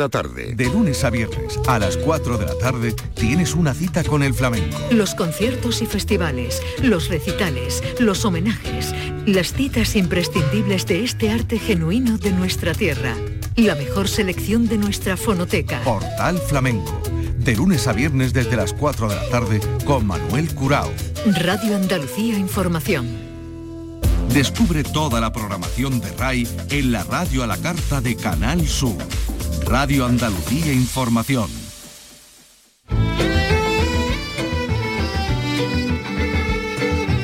La tarde. De lunes a viernes a las 4 de la tarde tienes una cita con el flamenco. Los conciertos y festivales, los recitales, los homenajes, las citas imprescindibles de este arte genuino de nuestra tierra. La mejor selección de nuestra fonoteca. Portal Flamenco. De lunes a viernes desde las 4 de la tarde con Manuel Curao. Radio Andalucía Información. Descubre toda la programación de RAI en la radio a la carta de Canal Sur. Radio Andalucía Información.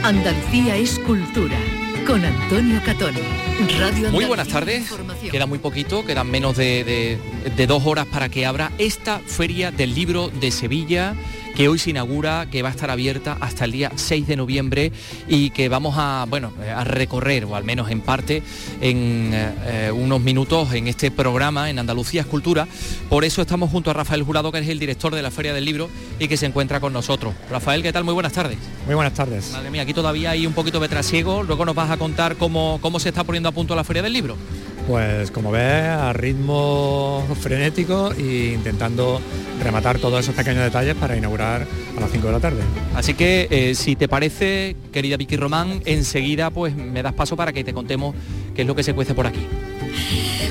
Andalucía es cultura. Con Antonio Catoni. Radio Muy buenas tardes. Información. Queda muy poquito, quedan menos de, de- de dos horas para que abra esta feria del libro de Sevilla que hoy se inaugura, que va a estar abierta hasta el día 6 de noviembre y que vamos a, bueno, a recorrer, o al menos en parte, en eh, unos minutos en este programa en Andalucía es Cultura. Por eso estamos junto a Rafael Jurado, que es el director de la Feria del Libro y que se encuentra con nosotros. Rafael, ¿qué tal? Muy buenas tardes. Muy buenas tardes. Madre mía, aquí todavía hay un poquito de trasiego. Luego nos vas a contar cómo, cómo se está poniendo a punto la Feria del Libro. Pues como ves, a ritmo frenético e intentando rematar todos esos pequeños detalles para inaugurar a las 5 de la tarde. Así que, eh, si te parece, querida Vicky Román, enseguida pues me das paso para que te contemos qué es lo que se cuece por aquí.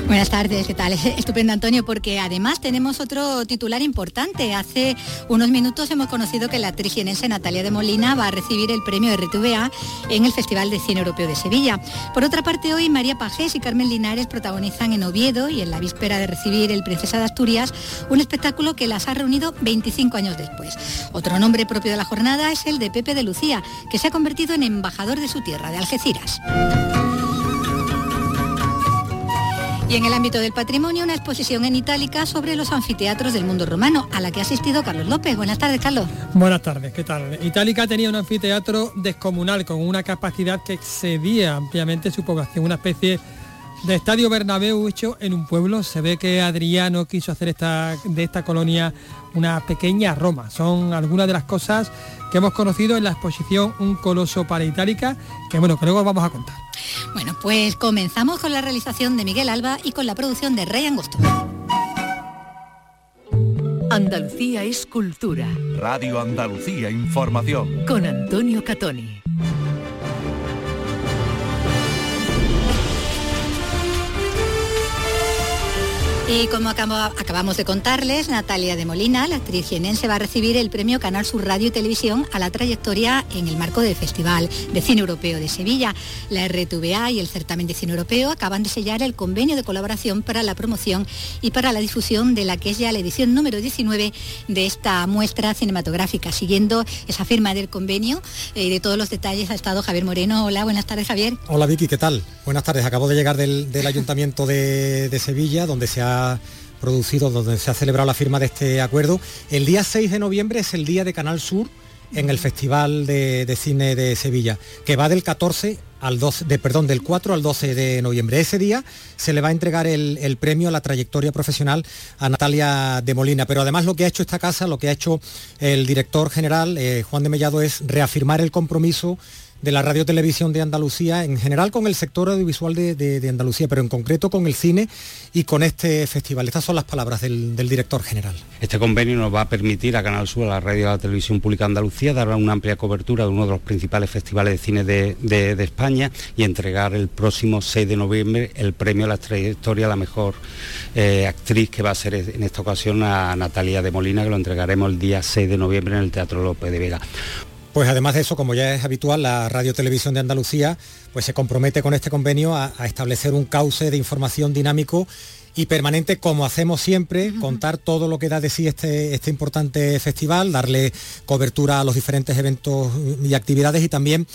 Buenas tardes, ¿qué tal? Estupendo Antonio, porque además tenemos otro titular importante. Hace unos minutos hemos conocido que la actriz jienense Natalia de Molina va a recibir el premio RTVA en el Festival de Cine Europeo de Sevilla. Por otra parte, hoy María Pajés y Carmen Linares protagonizan en Oviedo y en la víspera de recibir el Princesa de Asturias un espectáculo que las ha reunido 25 años después. Otro nombre propio de la jornada es el de Pepe de Lucía, que se ha convertido en embajador de su tierra, de Algeciras. Y en el ámbito del patrimonio, una exposición en itálica sobre los anfiteatros del mundo romano, a la que ha asistido Carlos López. Buenas tardes, Carlos. Buenas tardes, ¿qué tal? Itálica tenía un anfiteatro descomunal con una capacidad que excedía ampliamente su población, una especie de estadio Bernabéu hecho en un pueblo. Se ve que Adriano quiso hacer esta, de esta colonia una pequeña Roma. Son algunas de las cosas que hemos conocido en la exposición Un coloso para Itálica, que bueno, que luego vamos a contar. Bueno, pues comenzamos con la realización de Miguel Alba y con la producción de Rey Angosto. Andalucía es cultura. Radio Andalucía Información. Con Antonio Catoni. Y como acabamos de contarles, Natalia de Molina, la actriz jienense, va a recibir el premio Canal Sur Radio y Televisión a la trayectoria en el marco del Festival de Cine Europeo de Sevilla. La RTVA y el Certamen de Cine Europeo acaban de sellar el convenio de colaboración para la promoción y para la difusión de la que es ya la edición número 19 de esta muestra cinematográfica. Siguiendo esa firma del convenio eh, de todos los detalles ha estado Javier Moreno. Hola, buenas tardes, Javier. Hola Vicky, ¿qué tal? Buenas tardes. Acabo de llegar del, del Ayuntamiento de, de Sevilla, donde se ha producido, donde se ha celebrado la firma de este acuerdo. El día 6 de noviembre es el día de Canal Sur en el Festival de, Cine de Sevilla, que va del 14 al 12, de, perdón, del 4 al 12 de noviembre. Ese día se le va a entregar el, el premio a la trayectoria profesional a Natalia de Molina. Pero además lo que ha hecho esta casa, lo que ha hecho el director general, eh, Juan de Mellado, es reafirmar el compromiso de la radio televisión de Andalucía, en general con el sector audiovisual de, de- Andalucía, pero en concreto con el cine y con este festival. Estas son las palabras del, del director general. Este convenio nos va a permitir a Canal Sur, a la radio y a la televisión pública de Andalucía, dar una amplia cobertura de uno de los principales festivales de cine de, de- de España y entregar el próximo 6 de noviembre el premio a la trayectoria a la mejor eh, actriz que va a ser en esta ocasión a Natalia de Molina, que lo entregaremos el día 6 de noviembre en el Teatro López de Vega. Pues además de eso, como ya es habitual, la Radio Televisión de Andalucía pues se compromete con este convenio a, a establecer un cauce de información dinámico y permanente, como hacemos siempre, contar todo lo que da de sí este, este importante festival, darle cobertura a los diferentes eventos y actividades y también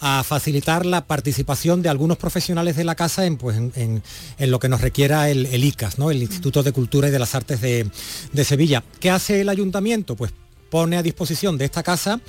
a facilitar la participación de algunos profesionales de la casa en, pues, en, en- en lo que nos requiera el, el ICAS, ¿no? el Instituto de Cultura y de las Artes de, de Sevilla. ¿Qué hace el ayuntamiento? Pues pone a disposición de esta casa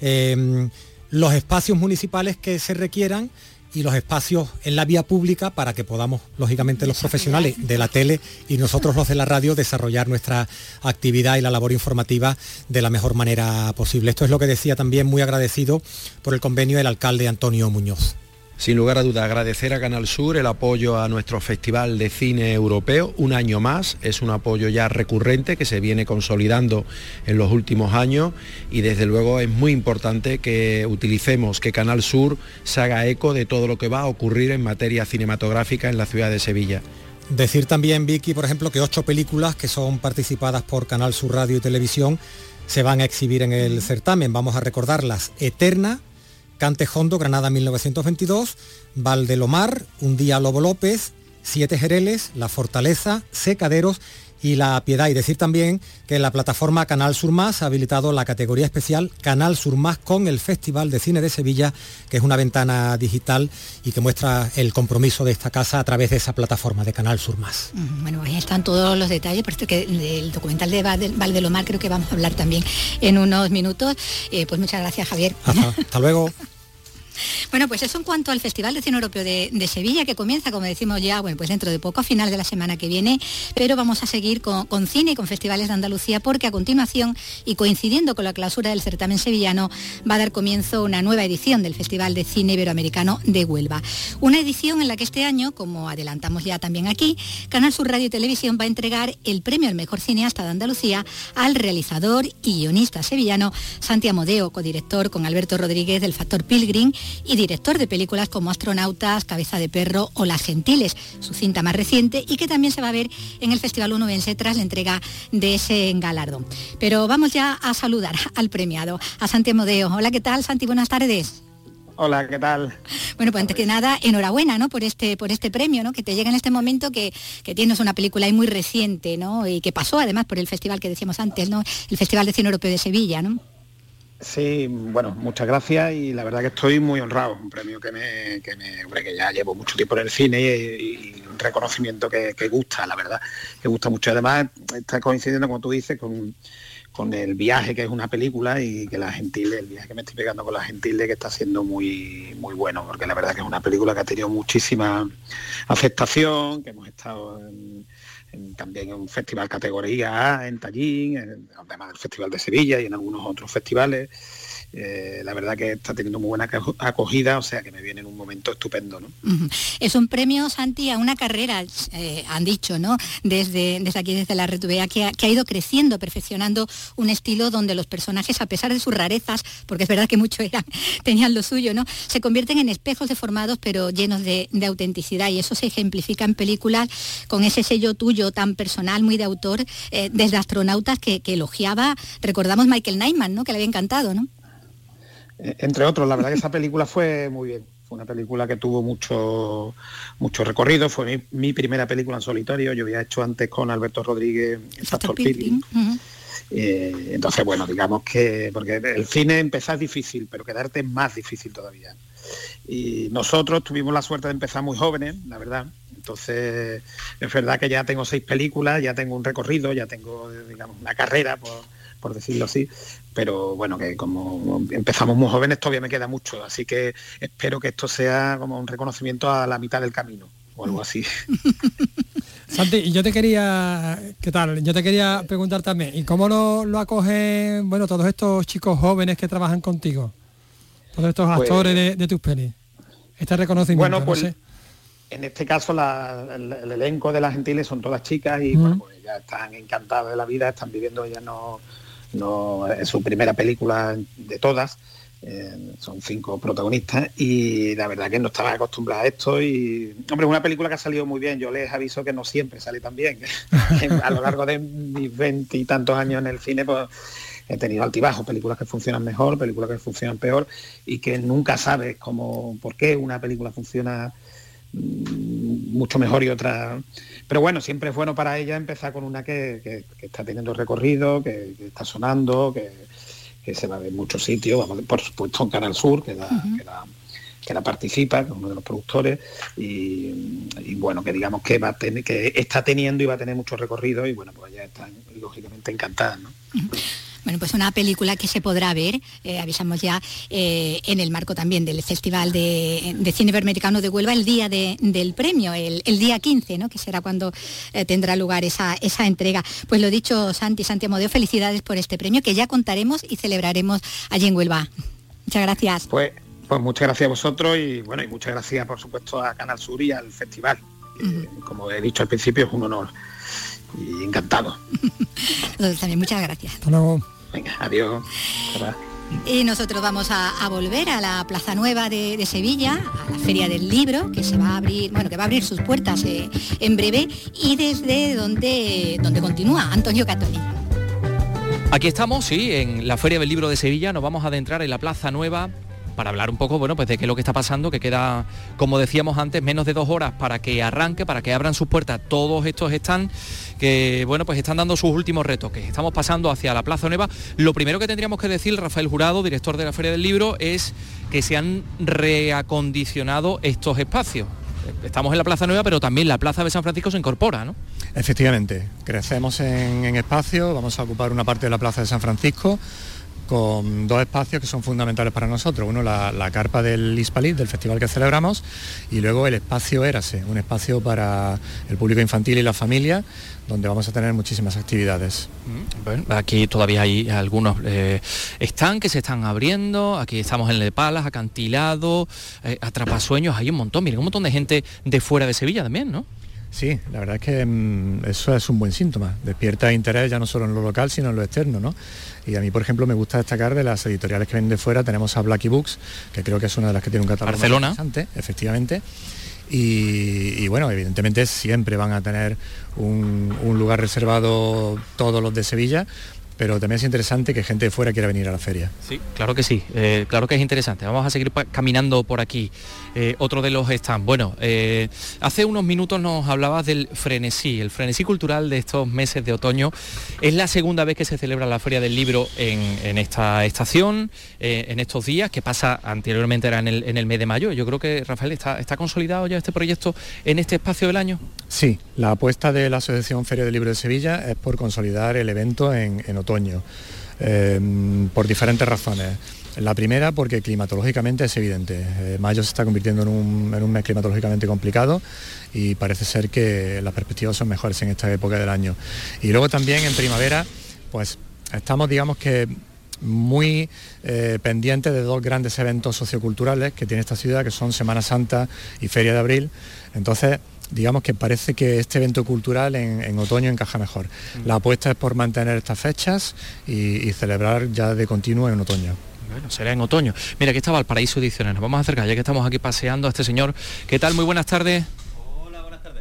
eh, los espacios municipales que se requieran y los espacios en la vía pública para que podamos, lógicamente, los profesionales de la tele y nosotros los de la radio desarrollar nuestra actividad y la labor informativa de la mejor manera posible. Esto es lo que decía también muy agradecido por el convenio el alcalde Antonio Muñoz. Sin lugar a duda, agradecer a Canal Sur el apoyo a nuestro Festival de Cine Europeo, un año más, es un apoyo ya recurrente que se viene consolidando en los últimos años y desde luego es muy importante que utilicemos, que Canal Sur se haga eco de todo lo que va a ocurrir en materia cinematográfica en la ciudad de Sevilla. Decir también, Vicky, por ejemplo, que ocho películas que son participadas por Canal Sur Radio y Televisión se van a exhibir en el certamen. Vamos a recordarlas. Eterna, Cantejondo, Granada 1922, Valdelomar, Un día Lobo López, Siete Jereles, La Fortaleza, Secaderos y La Piedad. Y decir también que la plataforma Canal Sur Más ha habilitado la categoría especial Canal Sur Más con el Festival de Cine de Sevilla, que es una ventana digital y que muestra el compromiso de esta casa a través de esa plataforma de Canal Sur Más. Bueno, ahí están todos los detalles, por esto que el documental de Valdelomar creo que vamos a hablar también en unos minutos. Eh, pues muchas gracias, Javier. hasta luego. Bueno, pues eso en cuanto al Festival de Cine Europeo de, Sevilla, que comienza, como decimos ya, bueno, pues dentro de poco, a final de la semana que viene, pero vamos a seguir con, cine y con festivales de Andalucía, porque a continuación, y coincidiendo con la clausura del certamen sevillano, va a dar comienzo una nueva edición del Festival de Cine Iberoamericano de Huelva. Una edición en la que este año, como adelantamos ya también aquí, Canal Sur Radio y Televisión va a entregar el premio al mejor cineasta de Andalucía al realizador y guionista sevillano Santi Amodeo, codirector con Alberto Rodríguez del Factor Pilgrim y director de películas como Astronautas, Cabeza de Perro o Las Gentiles, su cinta más reciente y que también se va a ver en el Festival Unubense tras la entrega de ese galardón. Pero vamos ya a saludar al premiado, a Santi Modeo. Hola, ¿qué tal, Santi? Buenas tardes. Hola, ¿qué tal? Bueno, pues antes que nada, enhorabuena, ¿no? Por este, por este premio, ¿no? Que te llega en este momento que, que, tienes una película ahí muy reciente, ¿no? Y que pasó además por el festival que decíamos antes, ¿no? El Festival de Cine Europeo de Sevilla, ¿no? Sí, bueno, muchas gracias y la verdad que estoy muy honrado, un premio que me, que, me, hombre, que ya llevo mucho tiempo en el cine y, un reconocimiento que, gusta, la verdad, que gusta mucho. Además, está coincidiendo, como tú dices, con, el viaje, que es una película, y que la Gentile, el viaje que me estoy pegando con la Gentile, que está siendo muy, muy bueno, porque la verdad que es una película que ha tenido muchísima aceptación, que hemos estado en también en un festival categoría A en Tallín, además del Festival de Sevilla y en algunos otros festivales. Eh, la verdad que está teniendo muy buena acogida, o sea que me viene en un momento estupendo. ¿no? Es un premio, Santi, a una carrera, eh, han dicho, ¿no? Desde, desde aquí, desde la Red que ha, que ha ido creciendo, perfeccionando un estilo donde los personajes, a pesar de sus rarezas, porque es verdad que muchos tenían lo suyo, ¿no? Se convierten en espejos deformados, pero llenos de, autenticidad. Y eso se ejemplifica en películas con ese sello tuyo tan personal, muy de autor, eh, desde astronautas que, que elogiaba, recordamos Michael Nyman, ¿no? Que le había encantado, ¿no? Eh, entre otros, la verdad que esa película fue muy bien. Fue una película que tuvo mucho, mucho recorrido, fue mi, primera película en solitario, yo había hecho antes con Alberto Rodríguez el Factor Pilgrim. Eh, entonces, bueno, digamos que, porque el cine empezar es difícil, pero quedarte es más difícil todavía. Y nosotros tuvimos la suerte de empezar muy jóvenes, la verdad. Entonces, es verdad que ya tengo seis películas, ya tengo un recorrido, ya tengo, digamos, una carrera, por, por decirlo así, pero bueno, que como empezamos muy jóvenes todavía me queda mucho, así que espero que esto sea como un reconocimiento a la mitad del camino o algo así. Santi, yo te quería, ¿qué tal? Yo te quería preguntar también, ¿y cómo lo, lo acogen, bueno, todos estos chicos jóvenes que trabajan contigo? Todos estos pues actores de, tus pelis. Este reconocimiento, bueno, pues, En este caso el, elenco de las gentiles son todas chicas y bueno, pues ya están encantadas de la vida, están viviendo ya no no es su primera película de todas. Eh, son cinco protagonistas y la verdad que no estaba acostumbrada a esto y hombre una película que ha salido muy bien yo les aviso que no siempre sale tan bien a lo largo de mis veintitantos años en el cine pues he tenido altibajos películas que funcionan mejor películas que funcionan peor y que nunca sabes cómo por qué una película funciona mm, mucho mejor y otra pero bueno, siempre es bueno para ella empezar con una que, está teniendo recorrido, que, está sonando, que, se va a ver en muchos sitios, por supuesto en Canal Sur, que la, que la, participa, que es uno de los productores, y, bueno, que digamos que va a tener, que está teniendo y va a tener mucho recorrido, y bueno, pues ya están lógicamente encantadas, ¿no? Bueno, pues una película que se podrá ver, eh, avisamos ya, eh, en el marco también del Festival de, Cine Iberoamericano de Huelva el día del premio, el, día 15, ¿no? que será cuando eh, tendrá lugar esa, esa entrega. Pues lo dicho, Santi, Santi Amodeo, felicidades por este premio que ya contaremos y celebraremos allí en Huelva. Muchas gracias. Pues Pues muchas gracias a vosotros y bueno, y muchas gracias por supuesto a Canal Sur y al festival. Como he dicho al principio, es un honor y encantado. también muchas gracias. Venga, adiós. Y nosotros vamos a, volver a la Plaza Nueva de, Sevilla, a la Feria del Libro, que se va a abrir, bueno, que va a abrir sus puertas eh, en breve, y desde donde, donde continúa Antonio Catoni. Aquí estamos, sí, en la Feria del Libro de Sevilla, nos vamos a adentrar en la Plaza Nueva para hablar un poco, bueno, pues de qué es lo que está pasando, que queda, como decíamos antes, menos de dos horas para que arranque, para que abran sus puertas todos estos están que, bueno, pues están dando sus últimos retoques. Estamos pasando hacia la Plaza Nueva. Lo primero que tendríamos que decir, Rafael Jurado, director de la Feria del Libro, es que se han reacondicionado estos espacios. Estamos en la Plaza Nueva, pero también la Plaza de San Francisco se incorpora, ¿no? Efectivamente, crecemos en, en espacio, vamos a ocupar una parte de la Plaza de San Francisco con dos espacios que son fundamentales para nosotros. Uno, la, carpa del Hispalit, del festival que celebramos, y luego el espacio Érase, un espacio para el público infantil y la familia, donde vamos a tener muchísimas actividades. Mm, aquí todavía hay algunos eh, están que se están abriendo, aquí estamos en Le Palas, acantilado, eh, atrapasueños, hay un montón, miren, un montón de gente de fuera de Sevilla también, ¿no? Sí, la verdad es que mm, eso es un buen síntoma. Despierta interés ya no solo en lo local, sino en lo externo, ¿no? Y a mí, por ejemplo, me gusta destacar de las editoriales que vienen de fuera, tenemos a Blacky Books, que creo que es una de las que tiene un catálogo Barcelona. interesante, efectivamente. Y, bueno, evidentemente siempre van a tener un, un lugar reservado todos los de Sevilla, pero también es interesante que gente de fuera quiera venir a la feria. Sí, claro que sí, eh, claro que es interesante. Vamos a seguir caminando por aquí. Eh, otro de los stands. Bueno, eh, hace unos minutos nos hablabas del frenesí, el frenesí cultural de estos meses de otoño. Es la segunda vez que se celebra la Feria del Libro en, esta estación, en estos días, que pasa anteriormente era en el, mes de mayo. Yo creo que, Rafael, está, está consolidado ya este proyecto en este espacio del año. Sí, la apuesta de la Asociación Feria del Libro de Sevilla es por consolidar el evento en, en otoño Em, por diferentes razones. La primera porque climatológicamente es evidente. Eh, mayo se está convirtiendo en un, mes climatológicamente complicado y parece ser que las perspectivas son mejores en esta época del año. Y luego también en primavera, pues estamos digamos que muy eh, pendientes de dos grandes eventos socioculturales que tiene esta ciudad, que son Semana Santa y Feria de Abril. Entonces, digamos que parece que este evento cultural en, otoño encaja mejor. Mm. La apuesta es por mantener estas fechas y, celebrar ya de continuo en otoño. Bueno, será en otoño. Mira, aquí estaba el Paraíso Ediciones. Nos vamos a acercar, ya que estamos aquí paseando a este señor. ¿Qué tal? Muy buenas tardes.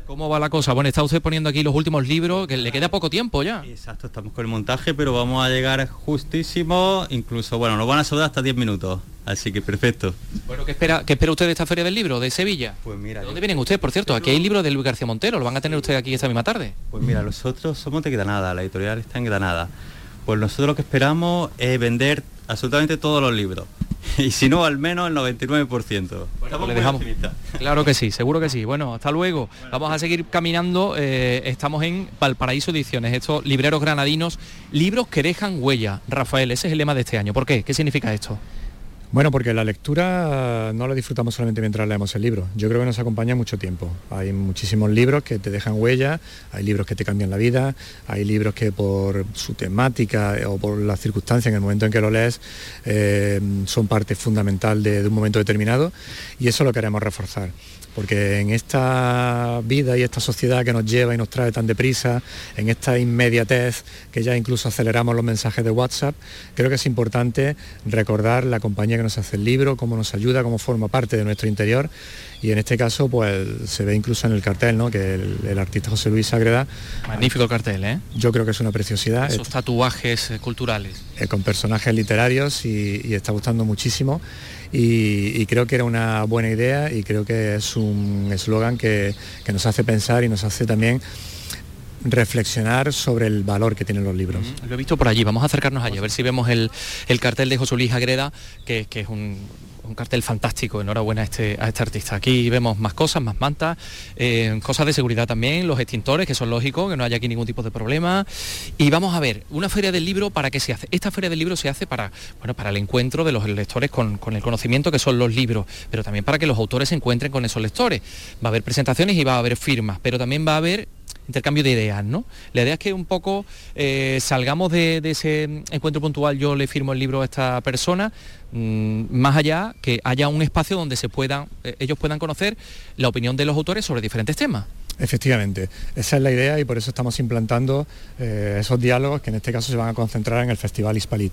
¿Cómo va la cosa? Bueno, está usted poniendo aquí los últimos libros, que le queda poco tiempo ya. Exacto, estamos con el montaje, pero vamos a llegar justísimo, incluso, bueno, nos van a sobrar hasta 10 minutos, así que perfecto. Bueno, ¿qué espera, qué espera usted de esta Feria del Libro, de Sevilla? Pues mira... ¿De dónde vienen ustedes, por cierto? Aquí hay libros de Luis García Montero, ¿lo van a tener ustedes aquí esta misma tarde? Pues mira, nosotros somos de Granada, la editorial está en Granada. Pues nosotros lo que esperamos es vender absolutamente todos los libros. y si no, al menos el 99%. Bueno, le dejamos. Claro que sí, seguro que sí. Bueno, hasta luego. Vamos a seguir caminando. Eh, estamos en Valparaíso Ediciones, estos libreros granadinos, libros que dejan huella. Rafael, ese es el lema de este año. ¿Por qué? ¿Qué significa esto? Bueno, porque la lectura no la disfrutamos solamente mientras leemos el libro. Yo creo que nos acompaña mucho tiempo. Hay muchísimos libros que te dejan huella, hay libros que te cambian la vida, hay libros que por su temática o por las circunstancias en el momento en que lo lees eh, son parte fundamental de un momento determinado y eso lo queremos reforzar porque en esta vida y esta sociedad que nos lleva y nos trae tan deprisa, en esta inmediatez que ya incluso aceleramos los mensajes de WhatsApp, creo que es importante recordar la compañía que nos hace el libro, cómo nos ayuda, cómo forma parte de nuestro interior y en este caso pues se ve incluso en el cartel, ¿no? que el, artista José Luis Ágreda... Magnífico el cartel, ¿eh? Yo creo que es una preciosidad. Esos tatuajes eh, culturales. Eh, con personajes literarios y, está gustando muchísimo y, creo que era una buena idea y creo que es un eslogan que, nos hace pensar y nos hace también reflexionar sobre el valor que tienen los libros. Lo he visto por allí, vamos a acercarnos allí, a ver si vemos el, cartel de José Luis Agreda, que es un un cartel fantástico, enhorabuena a este, a este artista. Aquí vemos más cosas, más mantas, eh, cosas de seguridad también, los extintores, que son lógicos, que no haya aquí ningún tipo de problema. Y vamos a ver, una feria del libro, ¿para qué se hace? Esta feria del libro se hace para, bueno, para el encuentro de los lectores con, con el conocimiento que son los libros, pero también para que los autores se encuentren con esos lectores. Va a haber presentaciones y va a haber firmas, pero también va a haber intercambio de ideas, ¿no? La idea es que un poco eh, salgamos de, ese encuentro puntual, yo le firmo el libro a esta persona, mm, más allá que haya un espacio donde se puedan, eh, ellos puedan conocer la opinión de los autores sobre diferentes temas. Efectivamente, esa es la idea y por eso estamos implantando eh, esos diálogos que en este caso se van a concentrar en el Festival Hispalit.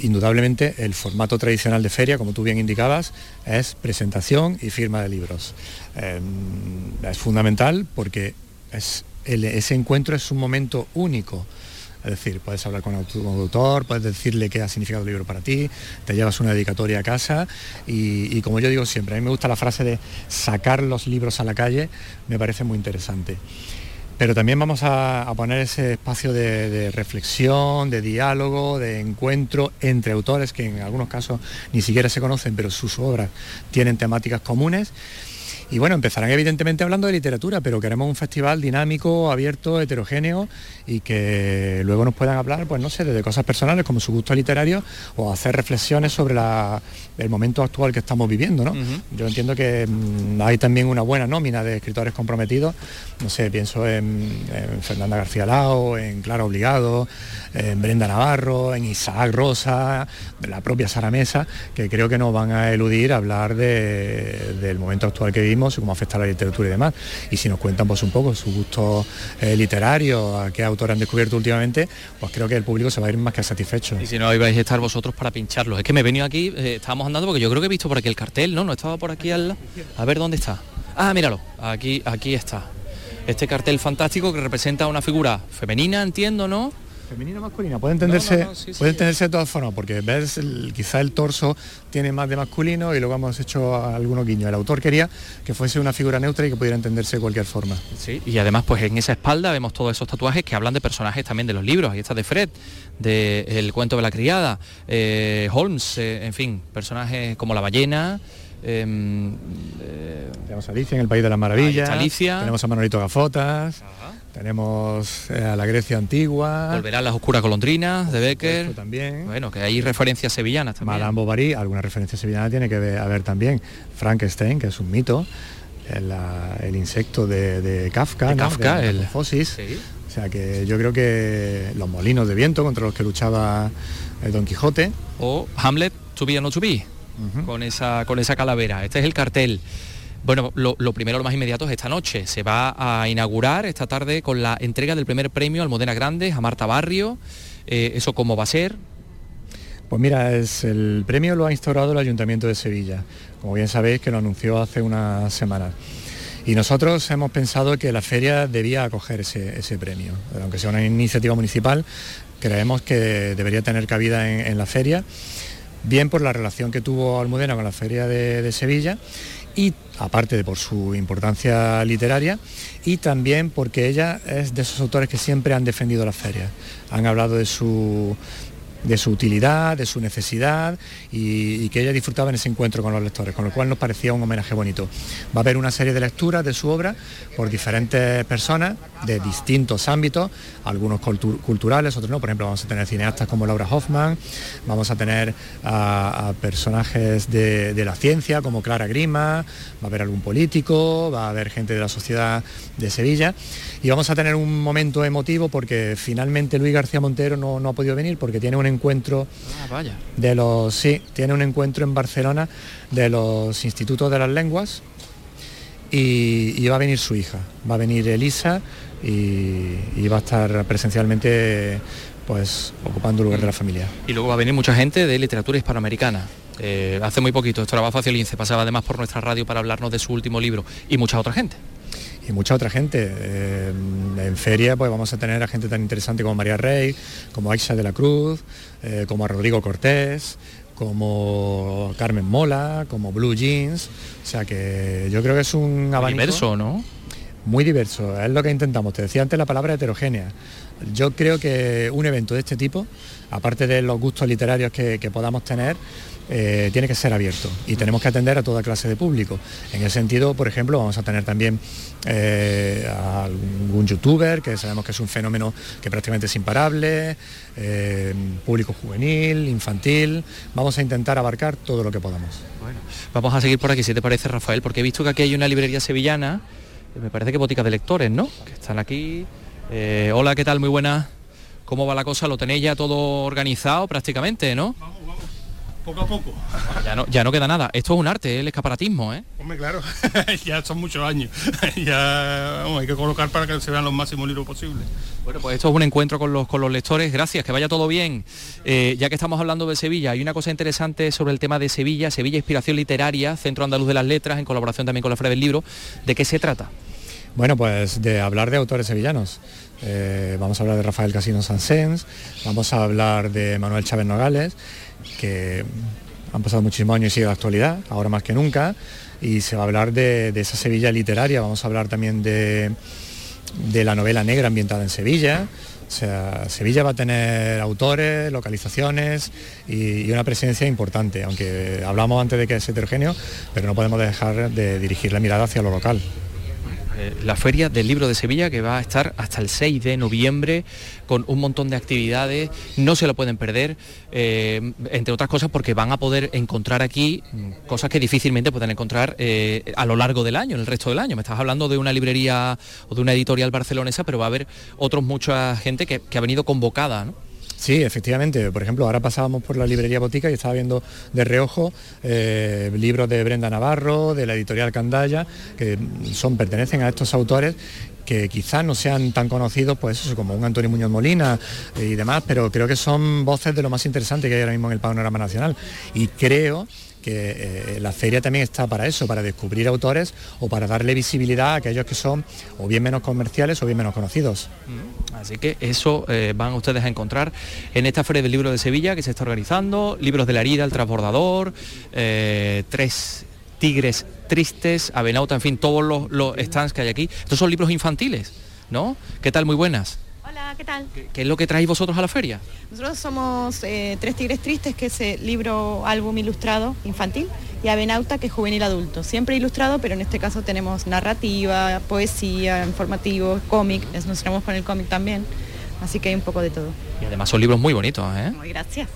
Indudablemente el formato tradicional de feria, como tú bien indicabas, es presentación y firma de libros. Em, es fundamental porque ese encuentro es un momento único. Es decir, puedes hablar con el autor, puedes decirle qué ha significado el libro para ti, te llevas una dedicatoria a casa y, y, como yo digo siempre, a mí me gusta la frase de sacar los libros a la calle, me parece muy interesante. Pero también vamos a, poner ese espacio de, reflexión, de diálogo, de encuentro entre autores que en algunos casos ni siquiera se conocen, pero sus obras tienen temáticas comunes y bueno, empezarán evidentemente hablando de literatura, pero queremos un festival dinámico, abierto, heterogéneo y que luego nos puedan hablar, pues no sé, de cosas personales como su gusto literario o hacer reflexiones sobre el momento actual que estamos viviendo, ¿no? Yo entiendo que mm, hay también una buena nómina de escritores comprometidos, no sé, pienso en, Fernanda García Lao, en Clara Obligado, en Brenda Navarro, en Isaac Rosa, de la propia Sara Mesa, que creo que nos van a eludir hablar del momento actual que vivimos y cómo afecta la literatura y demás. Y si nos cuentan pues un poco su gusto eh, literario, a qué autores han descubierto últimamente, pues creo que el público se va a ir más que satisfecho. Y si no, ahí vais a estar vosotros para pincharlos. Es que me he venido aquí, eh, estábamos andando porque yo creo que he visto por aquí el cartel, ¿no? No estaba por aquí al A ver dónde está. Ah, míralo, aquí, aquí está. Este cartel fantástico que representa una figura femenina, entiendo, ¿no? Femenina masculina, puede entenderse, puede entenderse de todas formas, porque ves quizá el torso tiene más de masculino y luego hemos hecho algunos guiños. El autor quería que fuese una figura neutra y que pudiera entenderse de cualquier forma. Sí, y además pues en esa espalda vemos todos esos tatuajes que hablan de personajes también de los libros. Ahí está de Fred, de El cuento de la criada, eh, Holmes, eh, en fin, personajes como la ballena. Em, eh, tenemos a Alicia en el País de las Maravillas. Alicia. Tenemos a Manolito Gafotas. Tenemos eh, a la Grecia antigua. Volverán las oscuras golondrinas de Becker. también. Bueno, que hay referencias sevillanas también. Madame Bovary, alguna referencia sevillana tiene que haber también. Frankenstein, que es un mito. El, insecto de, Kafka, Kafka, el Fosis. O sea que yo creo que los molinos de viento contra los que luchaba el Don Quijote. O Hamlet, be or not to be, con, esa, con esa calavera. Este es el cartel. Bueno, lo, primero, lo más inmediato es esta noche. Se va a inaugurar esta tarde con la entrega del primer premio al Modena Grandes, a Marta Barrio. Eh, ¿Eso cómo va a ser? Pues mira, es, el premio lo ha instaurado el Ayuntamiento de Sevilla, como bien sabéis que lo anunció hace una semana. Y nosotros hemos pensado que la feria debía acoger ese, premio. Aunque sea una iniciativa municipal, creemos que debería tener cabida en, la feria, bien por la relación que tuvo Almudena con la feria de Sevilla y aparte de por su importancia literaria y también porque ella es de esos autores que siempre han defendido la feria. Han hablado de su de su utilidad, de su necesidad y, que ella disfrutaba en ese encuentro con los lectores, con lo cual nos parecía un homenaje bonito. Va a haber una serie de lecturas de su obra por diferentes personas de distintos ámbitos, algunos culturales, otros no. Por ejemplo, vamos a tener cineastas como Laura Hoffman, vamos a tener a, personajes de, la ciencia como Clara Grima, va a haber algún político, va a haber gente de la sociedad de Sevilla y vamos a tener un momento emotivo porque finalmente Luis García Montero no, ha podido venir porque tiene un encuentro ah, de los sí tiene un encuentro en Barcelona de los institutos de las lenguas y, va a venir su hija. Va a venir Elisa y, va a estar presencialmente pues ocupando el lugar de la familia. Y luego va a venir mucha gente de literatura hispanoamericana eh, hace muy poquito esto era Bafacio Lince pasaba además por nuestra radio para hablarnos de su último libro y mucha otra gente y mucha otra gente. Eh, en feria pues vamos a tener a gente tan interesante como María Rey, como Aixa de la Cruz, eh, como a Rodrigo Cortés, como Carmen Mola, como Blue Jeans. O sea que yo creo que es un abanico. Diverso, ¿no? Muy diverso, es lo que intentamos. Te decía antes la palabra heterogénea. Yo creo que un evento de este tipo, aparte de los gustos literarios que podamos tener, eh, tiene que ser abierto y tenemos que atender a toda clase de público. En ese sentido, por ejemplo, vamos a tener también eh, a algún youtuber, que sabemos que es un fenómeno que prácticamente es imparable, eh, público juvenil, infantil. Vamos a intentar abarcar todo lo que podamos. Bueno, vamos a seguir por aquí, si te parece, Rafael, porque he visto que aquí hay una librería sevillana me parece que boticas de lectores, ¿no? Que están aquí. Eh, hola, ¿qué tal? Muy buenas. ¿Cómo va la cosa? ¿Lo tenéis ya todo organizado prácticamente, no? Vamos, vamos. Poco a poco. Ya no, ya no queda nada. Esto es un arte, el escaparatismo, ¿eh? Hombre, claro, ya son muchos años. ya vamos, hay que colocar para que se vean los máximos libros posibles. Bueno, pues esto es un encuentro con los, con los lectores. Gracias, que vaya todo bien. Eh, ya que estamos hablando de Sevilla, hay una cosa interesante sobre el tema de Sevilla, Sevilla Inspiración Literaria, Centro Andaluz de las Letras, en colaboración también con la Feria del Libro. ¿De qué se trata? Bueno, pues de hablar de autores sevillanos. Eh, vamos a hablar de Rafael Casino Sansens, vamos a hablar de Manuel Chávez Nogales, que han pasado muchísimos años y sigue de actualidad, ahora más que nunca, y se va a hablar de, esa Sevilla literaria, vamos a hablar también de, de la novela negra ambientada en Sevilla. O sea, Sevilla va a tener autores, localizaciones y, y una presencia importante, aunque hablamos antes de que es heterogéneo, pero no podemos dejar de dirigir la mirada hacia lo local. Eh, la Feria del Libro de Sevilla que va a estar hasta el 6 de noviembre con un montón de actividades, no se lo pueden perder, eh, entre otras cosas porque van a poder encontrar aquí mm, cosas que difícilmente pueden encontrar eh, a lo largo del año, en el resto del año. Me estás hablando de una librería o de una editorial barcelonesa, pero va a haber otros mucha gente que, ha venido convocada. Sí, efectivamente. Por ejemplo, ahora pasábamos por la librería Botica y estaba viendo de reojo eh, libros de Brenda Navarro, de la editorial Candaya, que son, pertenecen a estos autores que quizás no sean tan conocidos, pues como un Antonio Muñoz Molina y demás, pero creo que son voces de lo más interesante que hay ahora mismo en el panorama nacional. Y creo que eh, la feria también está para eso, para descubrir autores o para darle visibilidad a aquellos que son o bien menos comerciales o bien menos conocidos. Así que eso eh, van ustedes a encontrar en esta Feria del Libro de Sevilla que se está organizando, libros de la herida, el transbordador, eh, tres tigres tristes, Abenauta, en fin, todos los, los stands que hay aquí. Estos son libros infantiles, ¿no? ¿Qué tal? Muy buenas. Hola, ¿qué tal? ¿Qué es lo que traéis vosotros a la feria? Nosotros somos eh, Tres Tigres Tristes, que es el libro álbum ilustrado infantil, y Abenauta, que es juvenil adulto. Siempre ilustrado, pero en este caso tenemos narrativa, poesía, informativo, cómic, nos mostramos con el cómic también, así que hay un poco de todo. Y además son libros muy bonitos, ¿eh? Muy gracias.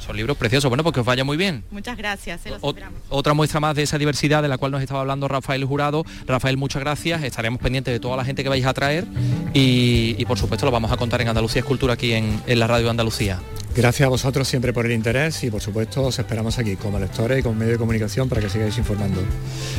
Son, libros preciosos. Bueno, pues que os vaya muy bien. Muchas gracias, los esperamos. otra muestra más de esa diversidad de la cual nos estaba hablando Rafael Jurado. Rafael, muchas gracias. Estaremos pendientes de toda la gente que vais a traer y, y, por supuesto lo vamos a contar en Andalucía Escultura aquí en, en la radio de Andalucía. Gracias a vosotros siempre por el interés y por supuesto os esperamos aquí como lectores y como medio de comunicación para que sigáis informando.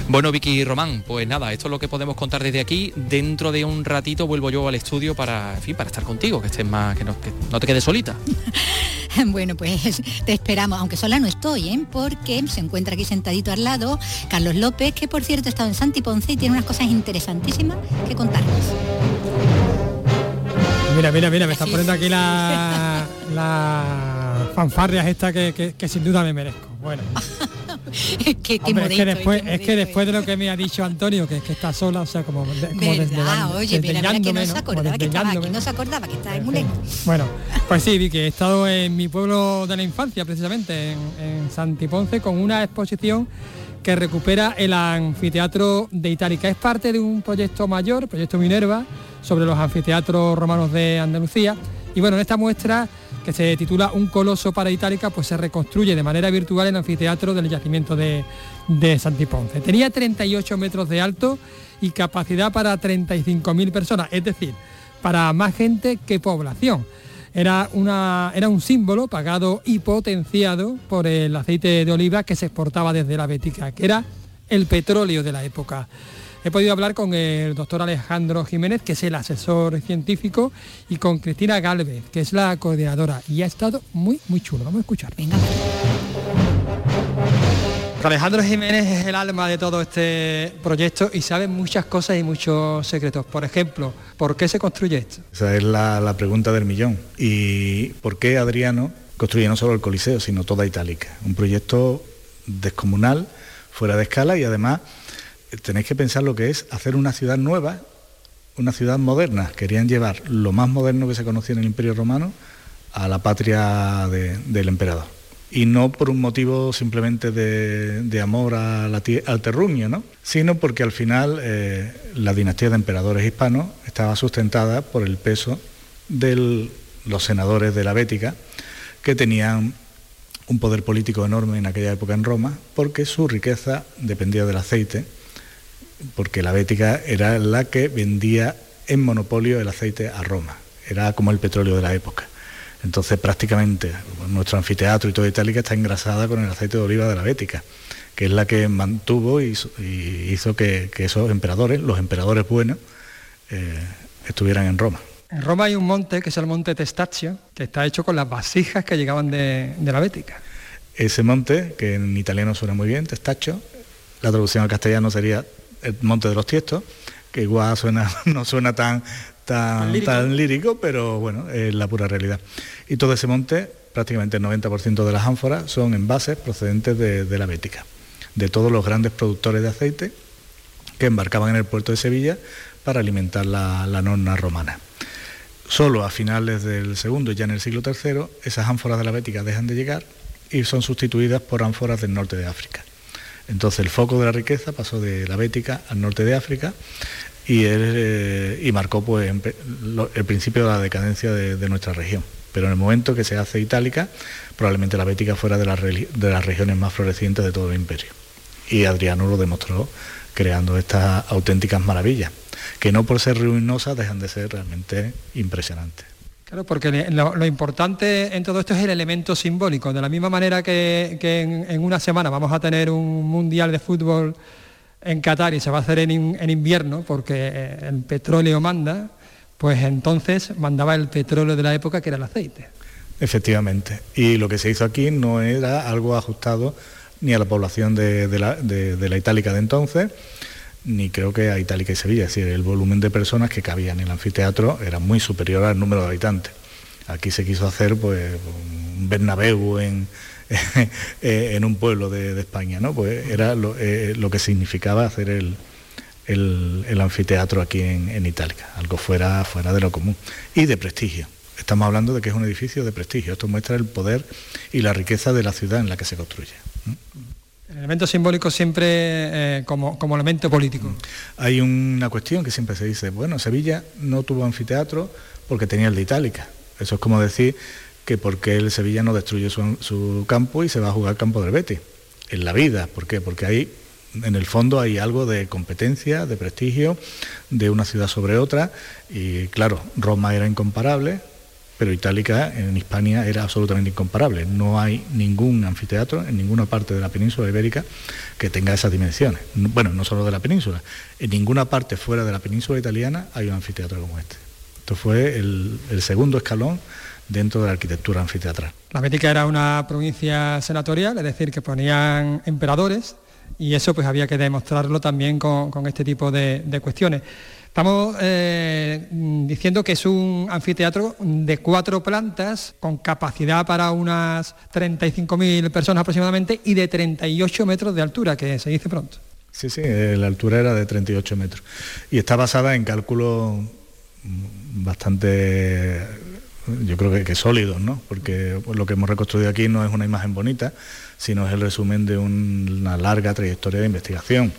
Bueno, Vicky y Román, pues nada, esto es lo que podemos contar desde aquí. Dentro de un ratito vuelvo yo al estudio para, en fin, para estar contigo, que estés más, que no, que no te quedes solita. Bueno, pues te esperamos, aunque sola no estoy, ¿eh? porque se encuentra aquí sentadito al lado Carlos López, que por cierto ha estado en Santi Ponce y tiene unas cosas interesantísimas que contarnos. Mira, mira, mira, me están poniendo aquí la, la fanfarrias esta que, que- que sin duda me merezco. Bueno, qué, qué hombre, es que después, es que después de lo que me ha dicho Antonio, que, que está sola, o sea, como, como Verdad, oye, mira, mira que no se acordaba que estaba aquí, no se acordaba que estaba en muy lejos. Bueno, pues sí, vi que he estado en mi pueblo de la infancia, precisamente, en, en Santiponce, con una exposición que recupera el anfiteatro de Itálica. Es parte de un proyecto mayor, proyecto Minerva, sobre los anfiteatros romanos de Andalucía. Y bueno, en esta muestra que se titula Un coloso para Itálica, pues se reconstruye de manera virtual el anfiteatro del yacimiento de, de Santiponce. Tenía 38 metros de alto y capacidad para 35.000 personas, es decir, para más gente que población. Era, una, era un símbolo pagado y potenciado por el aceite de oliva que se exportaba desde la Bética, que era el petróleo de la época. He podido hablar con el doctor Alejandro Jiménez, que es el asesor científico, y con Cristina Galvez, que es la coordinadora, y ha estado muy, muy chulo. Vamos a escuchar. Venga, Alejandro Jiménez es el alma de todo este proyecto y sabe muchas cosas y muchos secretos. Por ejemplo, ¿por qué se construye esto? Esa es la, la pregunta del millón. ¿Y por qué Adriano construye no solo el Coliseo, sino toda Itálica? Un proyecto descomunal, fuera de escala y además tenéis que pensar lo que es hacer una ciudad nueva, una ciudad moderna. Querían llevar lo más moderno que se conocía en el Imperio Romano a la patria de- del emperador. Y no por un motivo simplemente de, amor al terruño, ¿no? sino porque al final eh, la dinastía de emperadores hispanos estaba sustentada por el peso de los senadores de la Bética, que tenían un poder político enorme en aquella época en Roma, porque su riqueza dependía del aceite porque la Bética era la que vendía en monopolio el aceite a Roma, era como el petróleo de la época. Entonces prácticamente nuestro anfiteatro y toda Itálica está engrasada con el aceite de oliva de la Bética, que es la que mantuvo y hizo, que, esos emperadores, los emperadores buenos, eh, estuvieran en Roma. En Roma hay un monte que es el monte Testaccio, que está hecho con las vasijas que llegaban de, de la Bética. Ese monte, que en italiano suena muy bien, Testaccio, la traducción al castellano sería el monte de los tiestos, que igual suena, no suena tan, tan, lírico? pero bueno, es la pura realidad. Y todo ese monte, prácticamente el 90% de las ánforas son envases procedentes de, la Bética, de todos los grandes productores de aceite que embarcaban en el puerto de Sevilla para alimentar la, la norma romana. Solo a finales del segundo, ya en el siglo III, esas ánforas de la Bética dejan de llegar y son sustituidas por ánforas del norte de África. Entonces el foco de la riqueza pasó de la Bética al norte de África y, eh, marcó pues, el principio de la decadencia de, nuestra región. Pero en el momento que se hace itálica, probablemente la Bética fuera de las regiones más florecientes de todo el imperio. Y Adriano lo demostró creando estas auténticas maravillas, que no por ser ruinosas dejan de ser realmente impresionantes. Claro, porque lo, importante en todo esto es el elemento simbólico. De la misma manera que, en, una semana vamos a tener un mundial de fútbol en Qatar y se va a hacer en, invierno porque eh, el petróleo manda, pues entonces mandaba el petróleo de la época que era el aceite. Efectivamente. Y lo que se hizo aquí no era algo ajustado ni a la población de, la, de la itálica de entonces, ni creo que a Itálica y Sevilla, es decir, el volumen de personas que cabían en el anfiteatro era muy superior al número de habitantes. Aquí se quiso hacer pues un Bernabéu en, en un pueblo de, España, ¿no? Pues era eh, lo, que significaba hacer el, anfiteatro aquí en, en, Itálica, algo fuera de lo común y de prestigio. Estamos hablando de que es un edificio de prestigio. Esto muestra el poder y la riqueza de la ciudad en la que se construye. El elemento simbólico siempre eh, como, elemento político. Hay una cuestión que siempre se dice, bueno, Sevilla no tuvo anfiteatro porque tenía el de Itálica. Eso es como decir que porque el Sevilla no destruye su, campo y se va a jugar campo del Betis. En la vida, ¿por qué? Porque ahí en el fondo hay algo de competencia, de prestigio, de una ciudad sobre otra, y claro, Roma era incomparable, pero Itálica en Hispania era absolutamente incomparable. No hay ningún anfiteatro en ninguna parte de la península ibérica que tenga esas dimensiones. Bueno, no solo de la península, en ninguna parte fuera de la península italiana hay un anfiteatro como este. Esto fue el, segundo escalón dentro de la arquitectura anfiteatral. La Bética era una provincia senatorial, es decir, que ponían emperadores y eso pues había que demostrarlo también con, este tipo de cuestiones. Estamos eh, diciendo que es un anfiteatro de cuatro plantas con capacidad para unas 35.000 personas aproximadamente y de 38 metros de altura, que se dice pronto. Sí, sí, eh, la altura era de 38 metros. Y está basada en cálculos bastante, yo creo que, sólidos, ¿no? Porque lo que hemos reconstruido aquí no es una imagen bonita, sino es el resumen de una larga trayectoria de investigación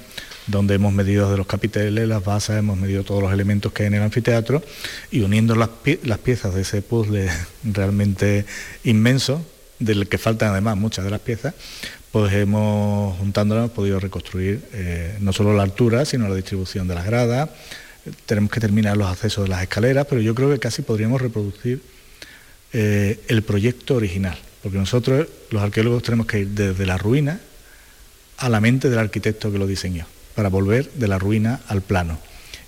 donde hemos medido de los capiteles, las bases, hemos medido todos los elementos que hay en el anfiteatro y uniendo las, piezas de ese puzzle realmente inmenso, del que faltan además muchas de las piezas, pues hemos, juntándolas, hemos podido reconstruir eh, no solo la altura, sino la distribución de las gradas. Tenemos que terminar los accesos de las escaleras, pero yo creo que casi podríamos reproducir eh, el proyecto original, porque nosotros, los arqueólogos, tenemos que ir desde la ruina a la mente del arquitecto que lo diseñó para volver de la ruina al plano.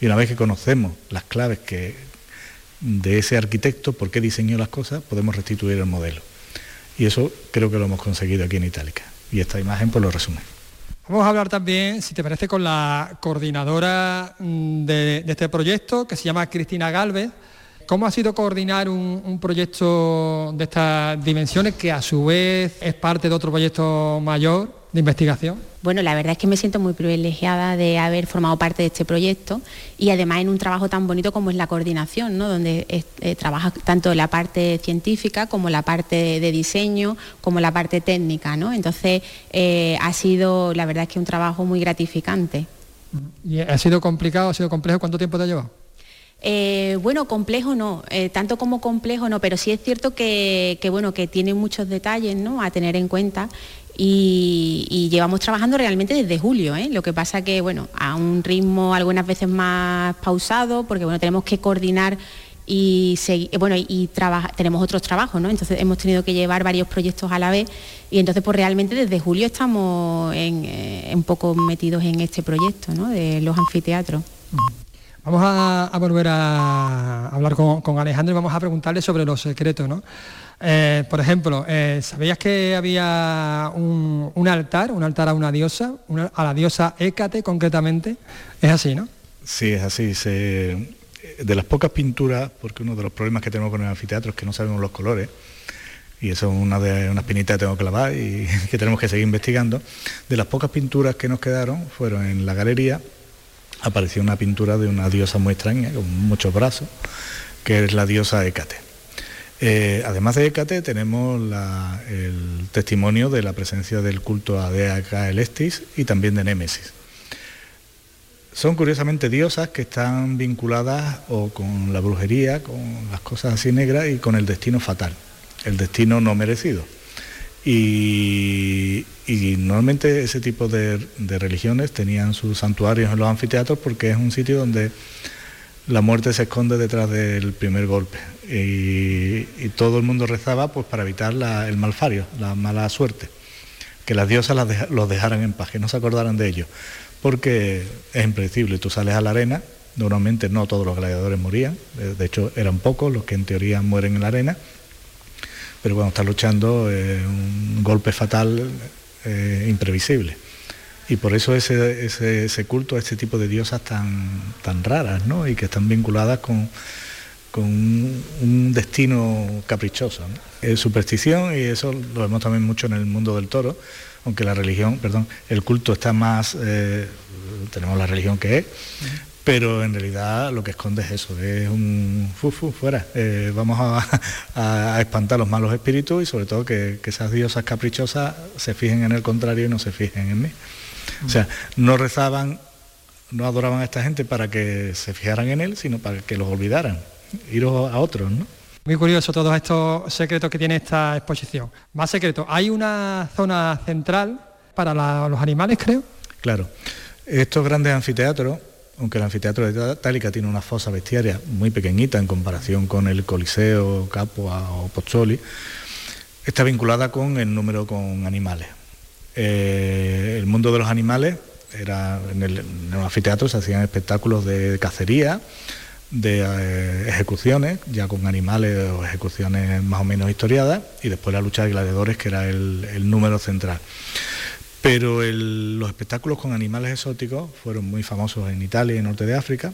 Y una vez que conocemos las claves que, de ese arquitecto, por qué diseñó las cosas, podemos restituir el modelo. Y eso creo que lo hemos conseguido aquí en Itálica. Y esta imagen pues lo resume. Vamos a hablar también, si te parece, con la coordinadora mm, de, este proyecto, que se llama Cristina Galvez. ¿Cómo ha sido coordinar un, un, proyecto de estas dimensiones, que a su vez es parte de otro proyecto mayor de investigación? Bueno, la verdad es que me siento muy privilegiada de haber formado parte de este proyecto y además en un trabajo tan bonito como es la coordinación, ¿no? donde eh, trabaja tanto la parte científica como la parte de diseño, como la parte técnica. ¿no? Entonces eh, ha sido, la verdad es que un trabajo muy gratificante. ¿Y ha sido complicado, ha sido complejo? ¿Cuánto tiempo te ha llevado? Eh, bueno, complejo no, tanto como complejo no, pero sí es cierto que, bueno, que tiene muchos detalles ¿no? a tener en cuenta y, llevamos trabajando realmente desde julio. ¿eh? Lo que pasa que, bueno, a un ritmo algunas veces más pausado, porque bueno, tenemos que coordinar y eh, bueno y tenemos otros trabajos no entonces hemos tenido que llevar varios proyectos a la vez y entonces pues realmente desde julio estamos eh, un poco metidos en este proyecto ¿no? de los anfiteatros vamos a, volver a hablar con, Alejandro y vamos a preguntarle sobre los secretos no eh, por ejemplo, ¿sabías que había un, altar, un altar a una diosa, a la diosa Hécate concretamente? Es así, ¿no? Sí, es así. Se, de las pocas pinturas, porque uno de los problemas que tenemos con el anfiteatro es que no sabemos los colores, y eso es una de unas pinitas que tengo que lavar y que tenemos que seguir investigando. De las pocas pinturas que nos quedaron fueron en la galería, apareció una pintura de una diosa muy extraña, con muchos brazos, que es la diosa Hécate. Eh, además de Hécate tenemos el testimonio de la presencia del culto a Dea Elestis y también de Némesis. Son curiosamente diosas que están vinculadas o con la brujería, con las cosas así negras y con el destino fatal, el destino no merecido. Y, normalmente ese tipo de, religiones tenían sus santuarios en los anfiteatros porque es un sitio donde la muerte se esconde detrás del primer golpe. Y, todo el mundo rezaba pues, para evitar el malfario, la mala suerte, que las diosas los dejaran en paz, que no se acordaran de ellos porque es impredecible. Tú sales a la arena, normalmente no todos los gladiadores morían, eh, de hecho eran pocos los que en teoría mueren en la arena, pero cuando estás luchando es un golpe fatal eh, imprevisible. Y por eso ese, ese, culto a este tipo de diosas tan, tan raras, ¿no? Y que están vinculadas con, con un, destino caprichoso. Es superstición y eso lo vemos también mucho en el mundo del toro aunque la religión, perdón, el culto está más, eh, tenemos la religión que es, pero en realidad lo que esconde es eso, es un fufu fuera. Eh, vamos a, espantar los malos espíritus y sobre todo que, esas diosas caprichosas se fijen en el contrario y no se fijen en mí. O sea, no rezaban, no adoraban a esta gente para que se fijaran en él, sino para que los olvidaran, ir a otros, ¿no? Muy curioso todos estos secretos que tiene esta exposición. Más secretos, hay una zona central para los animales, creo. Claro. Estos grandes anfiteatros, aunque el anfiteatro de Tálica tiene una fosa bestiaria muy pequeñita en comparación con el Coliseo, Capua o Pozzoli, está vinculada con el número con animales. Eh, el mundo de los animales era en el, en anfiteatro se hacían espectáculos de cacería, de eh, ejecuciones, ya con animales o ejecuciones más o menos historiadas, y después la lucha de gladiadores, que era el, número central. Pero los espectáculos con animales exóticos fueron muy famosos en Italia y en Norte de África,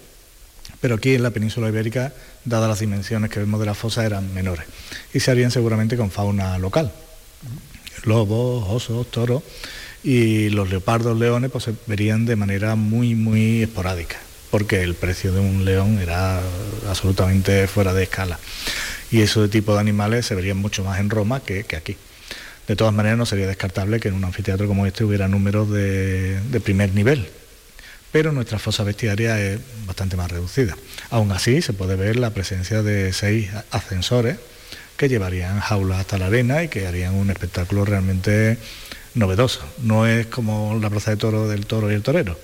pero aquí en la península ibérica, dadas las dimensiones que vemos de la fosa, eran menores. Y se harían seguramente con fauna local. Lobos, osos, toros y los leopardos, leones, pues se verían de manera muy, muy esporádica porque el precio de un león era absolutamente fuera de escala. Y ese tipo de animales se verían mucho más en Roma que, aquí. De todas maneras, no sería descartable que en un anfiteatro como este hubiera números de, primer nivel, pero nuestra fosa bestiaria es bastante más reducida. Aún así, se puede ver la presencia de seis ascensores que llevarían jaulas hasta la arena y que harían un espectáculo realmente novedoso. No es como la plaza de toro del toro y el torero,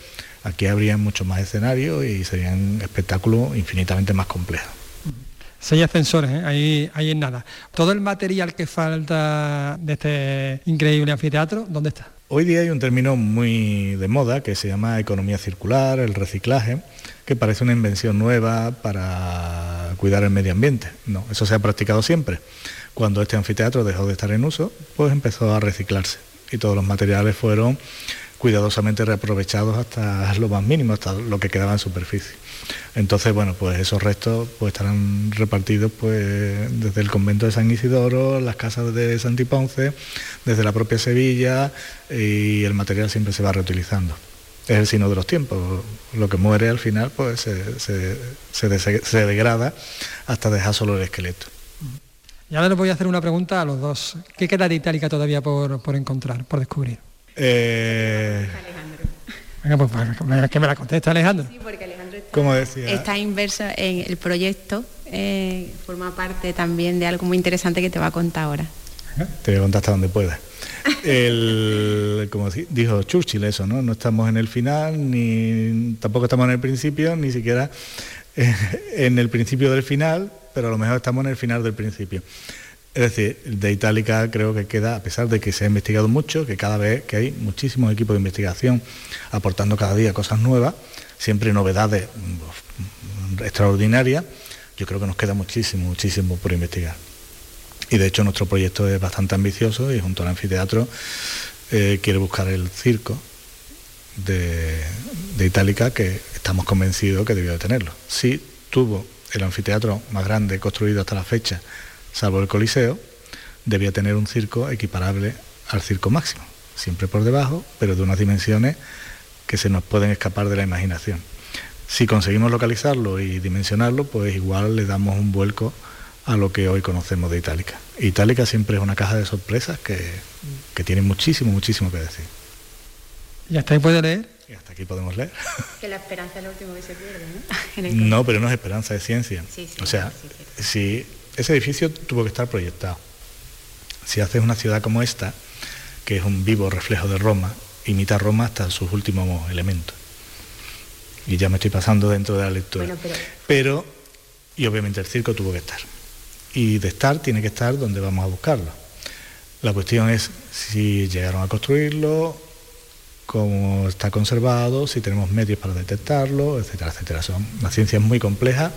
Aquí habría mucho más escenarios y serían espectáculos infinitamente más complejos. Seis ascensores, ¿eh? ahí, ahí en nada. Todo el material que falta de este increíble anfiteatro, ¿dónde está? Hoy día hay un término muy de moda que se llama economía circular, el reciclaje, que parece una invención nueva para cuidar el medio ambiente. No, eso se ha practicado siempre. Cuando este anfiteatro dejó de estar en uso, pues empezó a reciclarse y todos los materiales fueron cuidadosamente reaprovechados hasta lo más mínimo, hasta lo que quedaba en superficie. Entonces, bueno, pues esos restos pues estarán repartidos pues desde el convento de San Isidoro, las casas de Santiponce, desde la propia Sevilla y el material siempre se va reutilizando. Es el signo de los tiempos. Lo que muere al final pues se, degrada hasta dejar solo el esqueleto. Y ahora les voy a hacer una pregunta a los dos. ¿Qué queda de Itálica todavía por encontrar, por descubrir? Eh... Venga, pues que me la contesta Alejandro. Sí, porque Alejandro está, decía? está inverso en el proyecto, eh, forma parte también de algo muy interesante que te va a contar ahora. Te voy a contar hasta donde pueda. el, como dijo Churchill eso, ¿no? No estamos en el final, ni tampoco estamos en el principio, ni siquiera en el principio del final, pero a lo mejor estamos en el final del principio. Es decir, de Itálica creo que queda, a pesar de que se ha investigado mucho, que cada vez que hay muchísimos equipos de investigación aportando cada día cosas nuevas, siempre novedades mm, extraordinarias, yo creo que nos queda muchísimo, muchísimo por investigar. Y de hecho nuestro proyecto es bastante ambicioso y junto al anfiteatro eh, quiere buscar el circo de, de Itálica que estamos convencidos que debió de tenerlo. Sí tuvo el anfiteatro más grande construido hasta la fecha salvo el Coliseo, debía tener un circo equiparable al circo máximo, siempre por debajo, pero de unas dimensiones que se nos pueden escapar de la imaginación. Si conseguimos localizarlo y dimensionarlo, pues igual le damos un vuelco a lo que hoy conocemos de Itálica. Itálica siempre es una caja de sorpresas que, que tiene muchísimo, muchísimo que decir. ¿Y hasta ahí puede leer? Y hasta aquí podemos leer. Que la esperanza es lo último que se pierde, ¿no? no, pero no es esperanza, es ciencia. o sea, si ese edificio tuvo que estar proyectado. Si haces una ciudad como esta, que es un vivo reflejo de Roma, imita Roma hasta sus últimos elementos. Y ya me estoy pasando dentro de la lectura. pero... y obviamente el circo tuvo que estar. Y de estar tiene que estar donde vamos a buscarlo. La cuestión es si llegaron a construirlo, cómo está conservado, si tenemos medios para detectarlo, etcétera, etcétera. Son, una ciencia muy compleja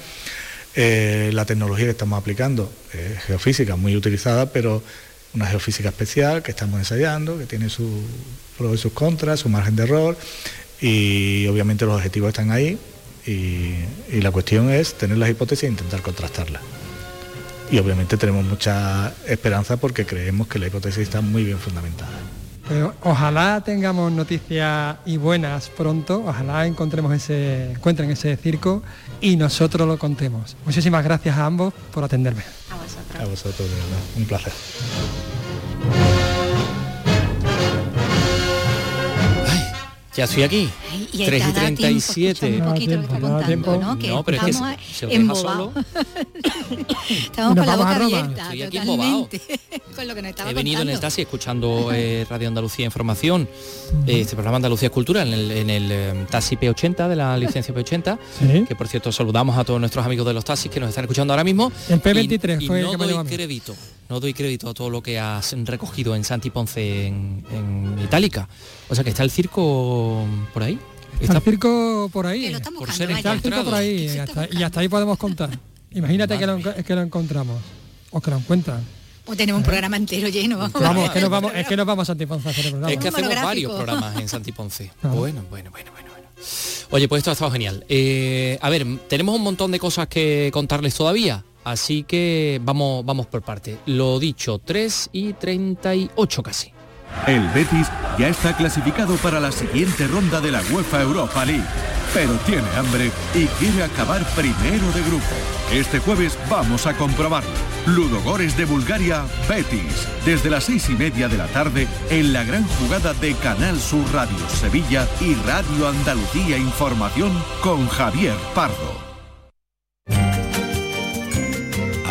eh, la tecnología que estamos aplicando es geofísica muy utilizada, pero una geofísica especial que estamos ensayando, que tiene sus pros y sus contras, su margen de error, y obviamente los objetivos están ahí, y, y la cuestión es tener las hipótesis e intentar contrastarlas. Y obviamente tenemos mucha esperanza porque creemos que la hipótesis está muy bien fundamentada ojalá tengamos noticias y buenas pronto, ojalá encontremos ese, encuentren ese circo y nosotros lo contemos. Muchísimas gracias a ambos por atenderme. A vosotros. A vosotros, un placer. Ya estoy aquí. 3 y 37. Un poquito que está contando, ¿no? Que no, pero es que se, os deja solo. Estamos con la boca abierta. Estoy aquí embobado. con lo que nos estaba He venido contando. en el taxi escuchando eh, Radio Andalucía Información, eh, este programa Andalucía Cultura, en el, en el eh, taxi P80 de la licencia P80, Sí. que por cierto saludamos a todos nuestros amigos de los taxis que nos están escuchando ahora mismo. El P23 y, y fue el no que me doy llevó a mí. crédito, no doy crédito a todo lo que has recogido en Santi Ponce en, en Itálica. O sea que está el circo por ahí. Está el circo por ahí. Que lo están por ser Está el circo por ahí. y hasta, y hasta ahí podemos contar. Imagínate que lo, enco- que lo encontramos. O que lo encuentran. O tenemos un programa entero lleno. Vamos, es que nos vamos, es que nos vamos a Santiponce a hacer el programa. Es que hacemos varios programas en Santi Ponce. Claro. Bueno, bueno, bueno, bueno, bueno. Oye, pues esto ha estado genial. Eh, a ver, tenemos un montón de cosas que contarles todavía. Así que vamos, vamos por parte. Lo dicho, 3 y 38 casi. El Betis ya está clasificado para la siguiente ronda de la UEFA Europa League, pero tiene hambre y quiere acabar primero de grupo. Este jueves vamos a comprobarlo. Ludogores de Bulgaria, Betis, desde las seis y media de la tarde en la gran jugada de Canal Sur Radio Sevilla y Radio Andalucía Información con Javier Pardo.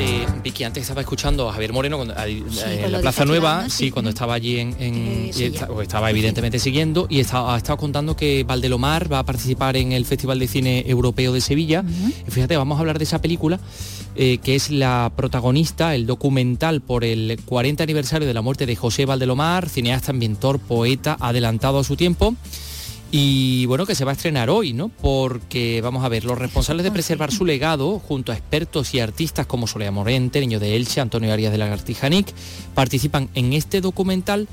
Eh, Vicky, antes estaba escuchando a Javier Moreno cuando- ahí, Sí, eh, con en la Plaza Nueva, sí, Sí. cuando estaba allí en, Eh, sí, estaba evidentemente siguiendo y está- ha estado contando que Valdelomar va a participar en el Festival de Cine Europeo de Sevilla. Fíjate, vamos a hablar de esa película eh, que es la protagonista, el documental por el 40 aniversario de la muerte de José Valdelomar, cineasta, inventor, poeta, adelantado a su tiempo. Y bueno, que se va a estrenar hoy, ¿no? Porque, vamos a ver, los responsables de preservar su legado, junto a expertos y artistas como Soledad Morente, Niño de Elche, Antonio Arias de Lagartijanic, participan en este documental.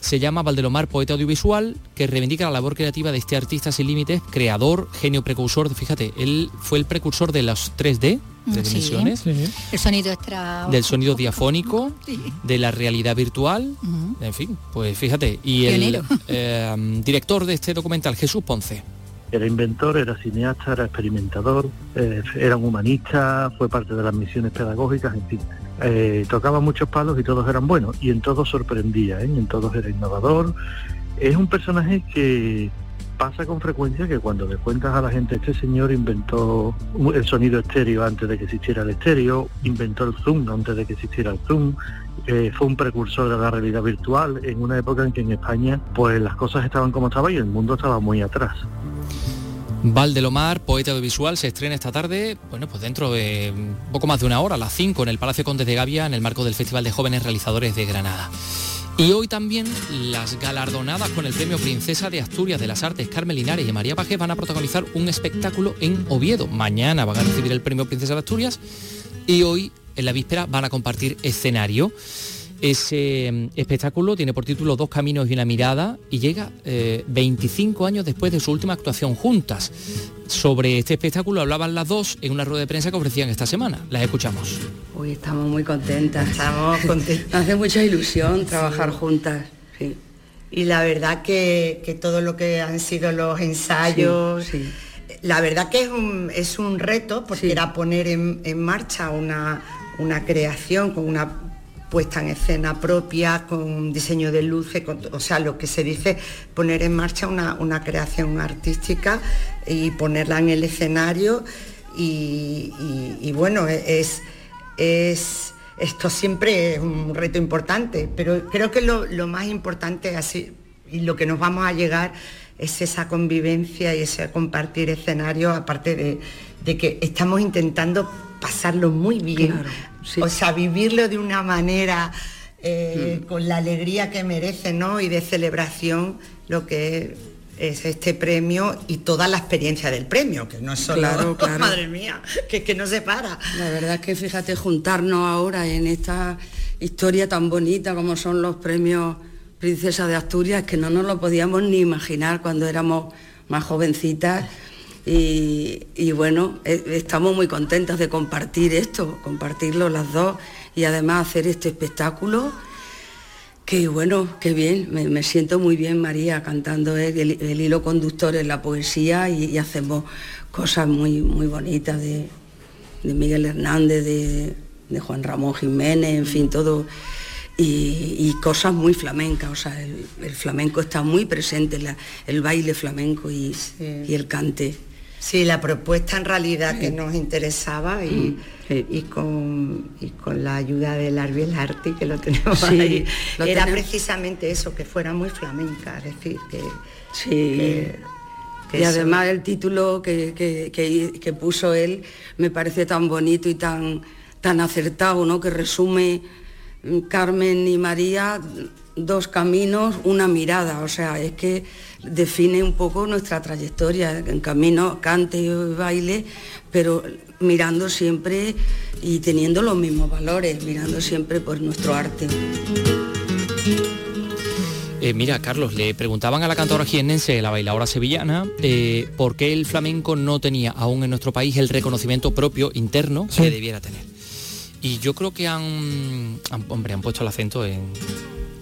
Se llama Valdelomar Poeta Audiovisual, que reivindica la labor creativa de este artista sin límites, creador, genio precursor. Fíjate, él fue el precursor de los 3D, Sí. dimensiones, El sonido extra. del sonido diafónico, Sí. de la realidad virtual, en fin, pues fíjate. Y el eh, director de este documental, Jesús Ponce. Era inventor, era cineasta, era experimentador, eh, era un humanista, fue parte de las misiones pedagógicas, en fin. Eh, tocaba muchos palos y todos eran buenos, y en todos sorprendía, ¿eh? en todos era innovador. Es un personaje que pasa con frecuencia que cuando le cuentas a la gente, este señor inventó el sonido estéreo antes de que existiera el estéreo, inventó el zoom antes de que existiera el zoom, eh, fue un precursor de la realidad virtual en una época en que en España pues las cosas estaban como estaban y el mundo estaba muy atrás. Valdelomar, poeta audiovisual, se estrena esta tarde, bueno, pues dentro de poco más de una hora, a las 5, en el Palacio Condes de Gavia, en el marco del Festival de Jóvenes Realizadores de Granada. Y hoy también las galardonadas con el Premio Princesa de Asturias de las Artes, Carmen Linares y María Pajés van a protagonizar un espectáculo en Oviedo. Mañana van a recibir el Premio Princesa de Asturias y hoy, en la víspera, van a compartir escenario. Ese mm, espectáculo tiene por título Dos caminos y una mirada y llega 25 eh, años después de su última actuación juntas. Sobre este espectáculo hablaban las dos en una rueda de prensa que ofrecían esta semana. Las escuchamos. Hoy estamos muy contentas. Estamos contentas. hace mucha ilusión trabajar juntas. Y la verdad que, todo lo que han sido los ensayos, la verdad que es un, es un reto porque era poner en, en marcha una, una creación con una puesta en escena propia, con diseño de luces, o sea, lo que se dice poner en marcha una, creación artística y ponerla en el escenario. Y, bueno, es, es, esto siempre es un reto importante, pero creo que lo, más importante así y lo que nos vamos a llegar es esa convivencia y ese compartir escenario, aparte de, que estamos intentando pasarlo muy bien, o sea, vivirlo de una manera eh, mm. con la alegría que merece, ¿no? Y de celebración lo que es este premio y toda la experiencia del premio, que no es solo, claro, claro. madre mía, que, que no se para. La verdad es que fíjate, juntarnos ahora en esta historia tan bonita como son los premios Princesa de Asturias, que no nos lo podíamos ni imaginar cuando éramos más jovencitas y, bueno, eh, estamos muy contentas de compartir esto, compartirlo las dos y además hacer este espectáculo. Que bueno, qué bien, me, siento muy bien María cantando el, hilo conductor en la poesía y, hacemos cosas muy, muy bonitas de, Miguel Hernández, de, Juan Ramón Jiménez, en fin, todo. Y, cosas muy flamencas, o sea, el, flamenco está muy presente, el baile flamenco y, y el cante. Sí, la propuesta en realidad que nos interesaba y, con, con, la ayuda del Arbiel Arti, que lo tenemos ahí, era precisamente eso, que fuera muy flamenca, es decir, que... Sí. y además el título que, que, puso él me parece tan bonito y tan, tan acertado, ¿no? que resume mm, Carmen y María dos caminos, una mirada, o sea, es que define un poco nuestra trayectoria en camino, cante y baile, pero mirando siempre y teniendo los mismos valores, mirando siempre por nuestro arte. Eh, mira, Carlos, le preguntaban a la cantora jiennense, la bailadora sevillana, eh, por qué el flamenco no tenía aún en nuestro país el reconocimiento propio interno que debiera tener. Y yo creo que han, hombre, han puesto el acento en,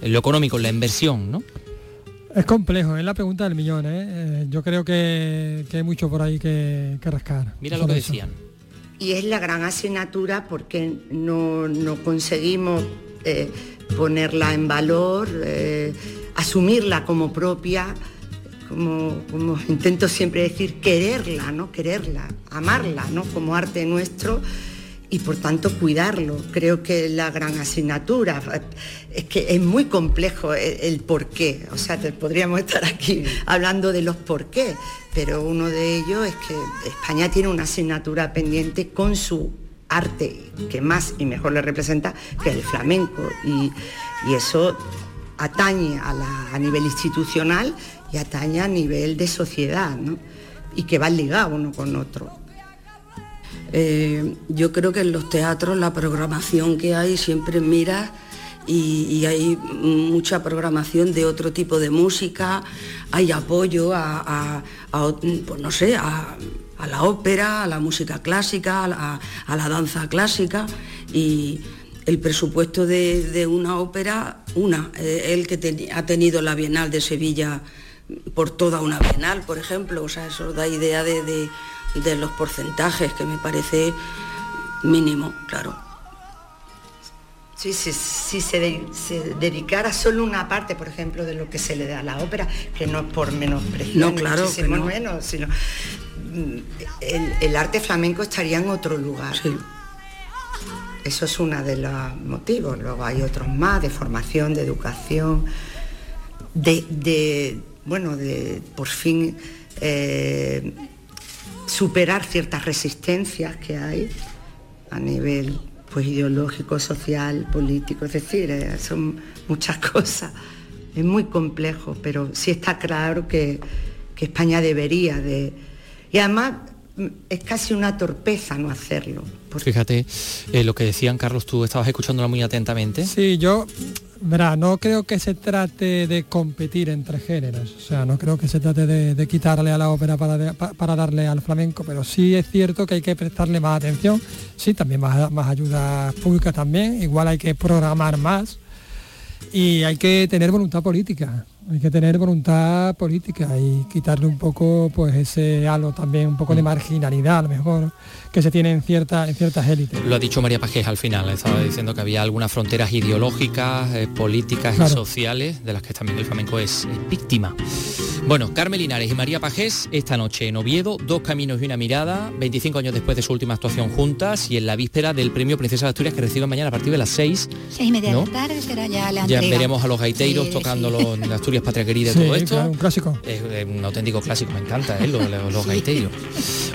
en lo económico, en la inversión, ¿no? Es complejo, es la pregunta del millón. ¿eh? eh yo creo que, hay mucho por ahí que, rascar. Mira lo que decían. Y es la gran asignatura porque no, conseguimos eh, ponerla en valor, eh, asumirla como propia, como, como, intento siempre decir, quererla, ¿no? Quererla, amarla, ¿no? Como arte nuestro y por tanto cuidarlo. Creo que la gran asignatura. Es que es muy complejo el, por qué. O sea, podríamos estar aquí hablando de los por qué, pero uno de ellos es que España tiene una asignatura pendiente con su arte que más y mejor le representa, que el flamenco. Y, eso atañe a, nivel institucional y atañe a nivel de sociedad, ¿no? y que va ligado uno con otro. Eh, yo creo que en los teatros la programación que hay siempre mira y, hay mucha programación de otro tipo de música, hay apoyo a, pues no sé, a, la ópera, a la música clásica, a, la danza clásica y el presupuesto de, una ópera, una, eh, el que ha tenido la Bienal de Sevilla por toda una Bienal, por ejemplo, o sea, eso da idea de de los porcentajes, que me parece mínimo, claro. Sí, sí, si se, dedicara solo una parte, por ejemplo, de lo que se le da a la ópera, que no es por menospreciar, no, claro, muchísimo menos, sino mm, el, arte flamenco estaría en otro lugar. Eso es uno de los motivos. Luego hay otros más, de formación, de educación, de, bueno, de por fin eh, superar ciertas resistencias que hay a nivel pues ideológico, social, político, es decir, eh, son muchas cosas. Es muy complejo, pero sí está claro que, España debería de... Y además es casi una torpeza no hacerlo. Fíjate eh, lo que decían, Carlos, tú estabas escuchándola muy atentamente. Sí, yo Verá, no creo que se trate de competir entre géneros, o sea, no creo que se trate de, quitarle a la ópera para, para, darle al flamenco, pero sí es cierto que hay que prestarle más atención, sí, también más, más ayuda pública también, igual hay que programar más y hay que tener voluntad política, hay que tener voluntad política y quitarle un poco pues ese halo también, un poco de mm. marginalidad a lo mejor que se tiene en, cierta, en ciertas élites. Lo ha dicho María Pajés al final, estaba diciendo que había algunas fronteras ideológicas, eh, políticas y sociales de las que también el flamenco es, víctima. Bueno, Carmen Linares y María Pajés esta noche en Oviedo, dos caminos y una mirada, 25 años después de su última actuación juntas y en la víspera del premio Princesa de Asturias que reciben mañana a partir de las 6. 6 y media de la tarde será ya la Ya veremos a los gaiteiros tocándolo en Asturias Patria Querida y todo esto. un clásico. Es, un auténtico clásico, me encanta, ¿eh? los, los gaiteiros.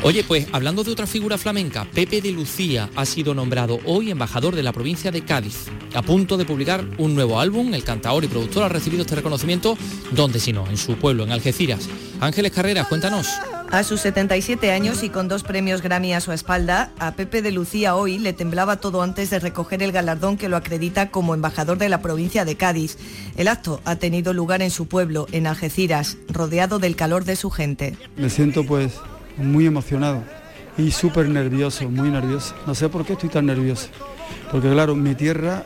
Oye, pues hablando de otra figura flamenca, Pepe de Lucía ha sido nombrado hoy embajador de la provincia de Cádiz. A punto de publicar un nuevo álbum, el cantador y productor ha recibido este reconocimiento, donde si no, en su pueblo, en Algeciras. Ángeles Carreras, cuéntanos. A sus 77 años y con dos premios Grammy a su espalda, a Pepe de Lucía hoy le temblaba todo antes de recoger el galardón que lo acredita como embajador de la provincia de Cádiz. El acto ha tenido lugar en su pueblo, en Algeciras, rodeado del calor de su gente. Me siento pues muy emocionado y súper nervioso, muy nervioso. No sé por qué estoy tan nervioso. Porque claro, mi tierra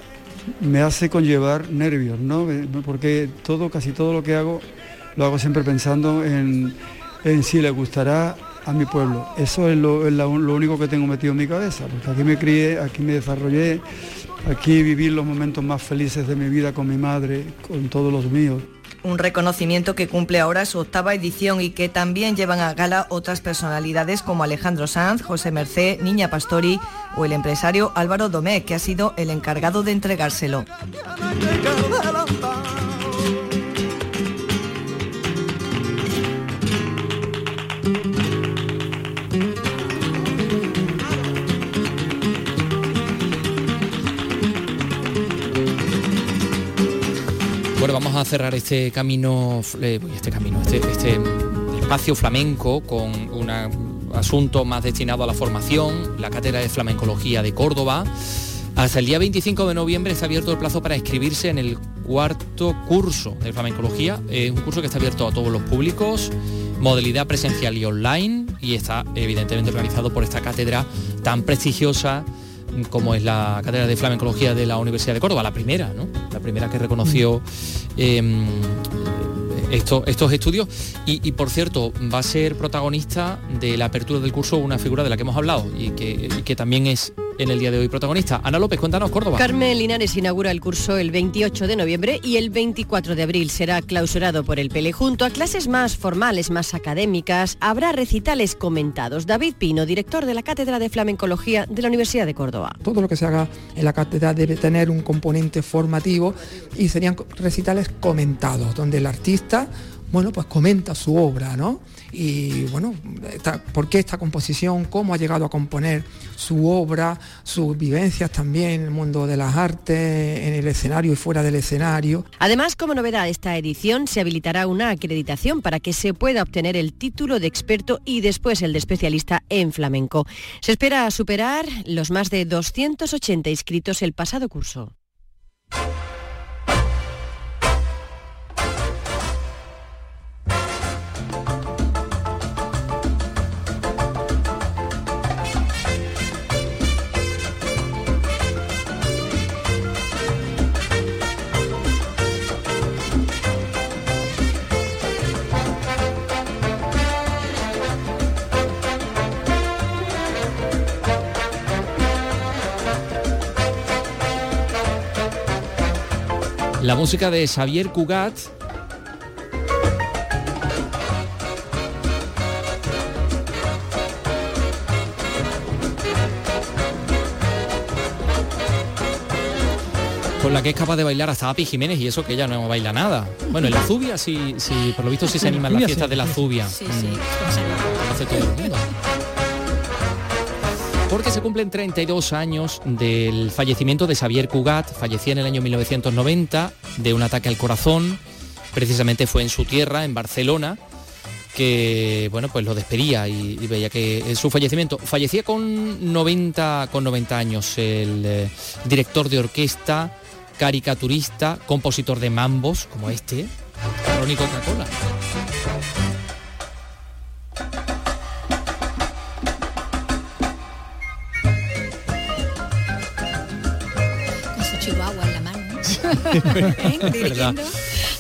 me hace conllevar nervios, ¿no? Porque todo, casi todo lo que hago, lo hago siempre pensando en, si le gustará a mi pueblo. Eso es, lo, lo, único que tengo metido en mi cabeza, porque aquí me crié, aquí me desarrollé, aquí viví los momentos más felices de mi vida con mi madre, con todos los míos un reconocimiento que cumple ahora su octava edición y que también llevan a gala otras personalidades como Alejandro Sanz, José Mercé, Niña Pastori o el empresario Álvaro Domé, que ha sido el encargado de entregárselo. Vamos a cerrar este camino, eh, este camino, este, este, espacio flamenco con un asunto más destinado a la formación, la Cátedra de Flamencología de Córdoba. Hasta el día 25 de noviembre está abierto el plazo para inscribirse en el cuarto curso de flamencología. Es un curso que está abierto a todos los públicos, modalidad presencial y online, y está evidentemente organizado por esta cátedra tan prestigiosa como es la cátedra de flamencología de la Universidad de Córdoba, la primera, ¿no? La primera que reconoció em, estos estudios. Y, por cierto, va a ser protagonista de la apertura del curso una figura de la que hemos hablado y que también es en el día de hoy protagonista. Ana López, cuéntanos Córdoba. Carmen Linares inaugura el curso el 28 de noviembre y el 24 de abril será clausurado por el PELE. Junto a clases más formales, más académicas, habrá recitales comentados. David Pino, director de la Cátedra de Flamencología de la Universidad de Córdoba. Todo lo que se haga en la cátedra debe tener un componente formativo y serían recitales comentados, donde el artista bueno, pues comenta su obra, ¿no? Y bueno, ¿por qué esta composición? ¿Cómo ha llegado a componer su obra? Sus vivencias también en el mundo de las artes, en el escenario y fuera del escenario. Además, como novedad esta edición, se habilitará una acreditación para que se pueda obtener el título de experto y después el de especialista en flamenco. Se espera superar los más de 280 inscritos el pasado curso. La música de Xavier Cugat, con la que es capaz de bailar hasta Api Jiménez y eso que ella no baila nada. Bueno, en la Zubia sí, sí, por lo visto sí se anima en las fiestas de la Zubia. Sí, Mm. sí. Lo hace todo el mundo. Se cumplen 32 años del fallecimiento de Xavier Cugat, fallecía en el año 1990 de un ataque al corazón, precisamente fue en su tierra, en Barcelona, que bueno pues lo despedía y, veía que su fallecimiento. Fallecía con 90 con 90 años el eh, director de orquesta caricaturista compositor de mambos como este Coca-Cola ¿Eh? Dirigiendo.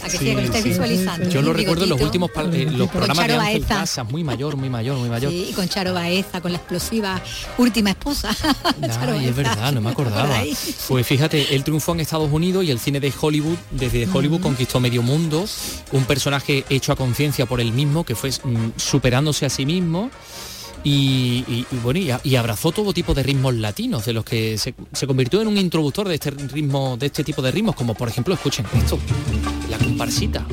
¿A que sí, que lo estáis visualizando? yo lo recuerdo en los últimos eh, los Con programas de Ángel Baeza. Casas muy mayor muy mayor muy mayor Sí, y con Charo Baeza, con la explosiva última esposa. Ay, es verdad, no me acordaba. Pues fíjate, él triunfó en Estados Unidos y el cine de Hollywood, desde Hollywood conquistó medio mundo, un personaje hecho a conciencia por él mismo, que fue mm, superándose a sí mismo. Y, bueno, y abrazó todo tipo de ritmos latinos, de los que se, se convirtió en un introductor de este ritmo, de este tipo de ritmos, como por ejemplo, escuchen esto, la comparsita.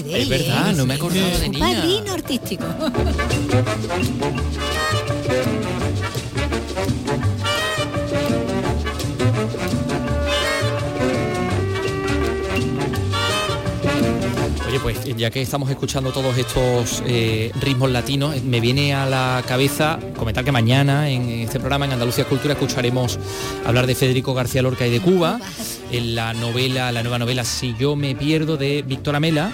Olvidéis. Es verdad, ¿eh? no me he acordado de Su Nina. padrino artístico. pues ya que estamos escuchando todos estos eh, ritmos latinos, eh, me viene a la cabeza comentar que mañana en este programa en Andalucía Cultura escucharemos hablar de Federico García Lorca y de Cuba, en la novela, la nueva novela Si yo me pierdo de Víctor Amela,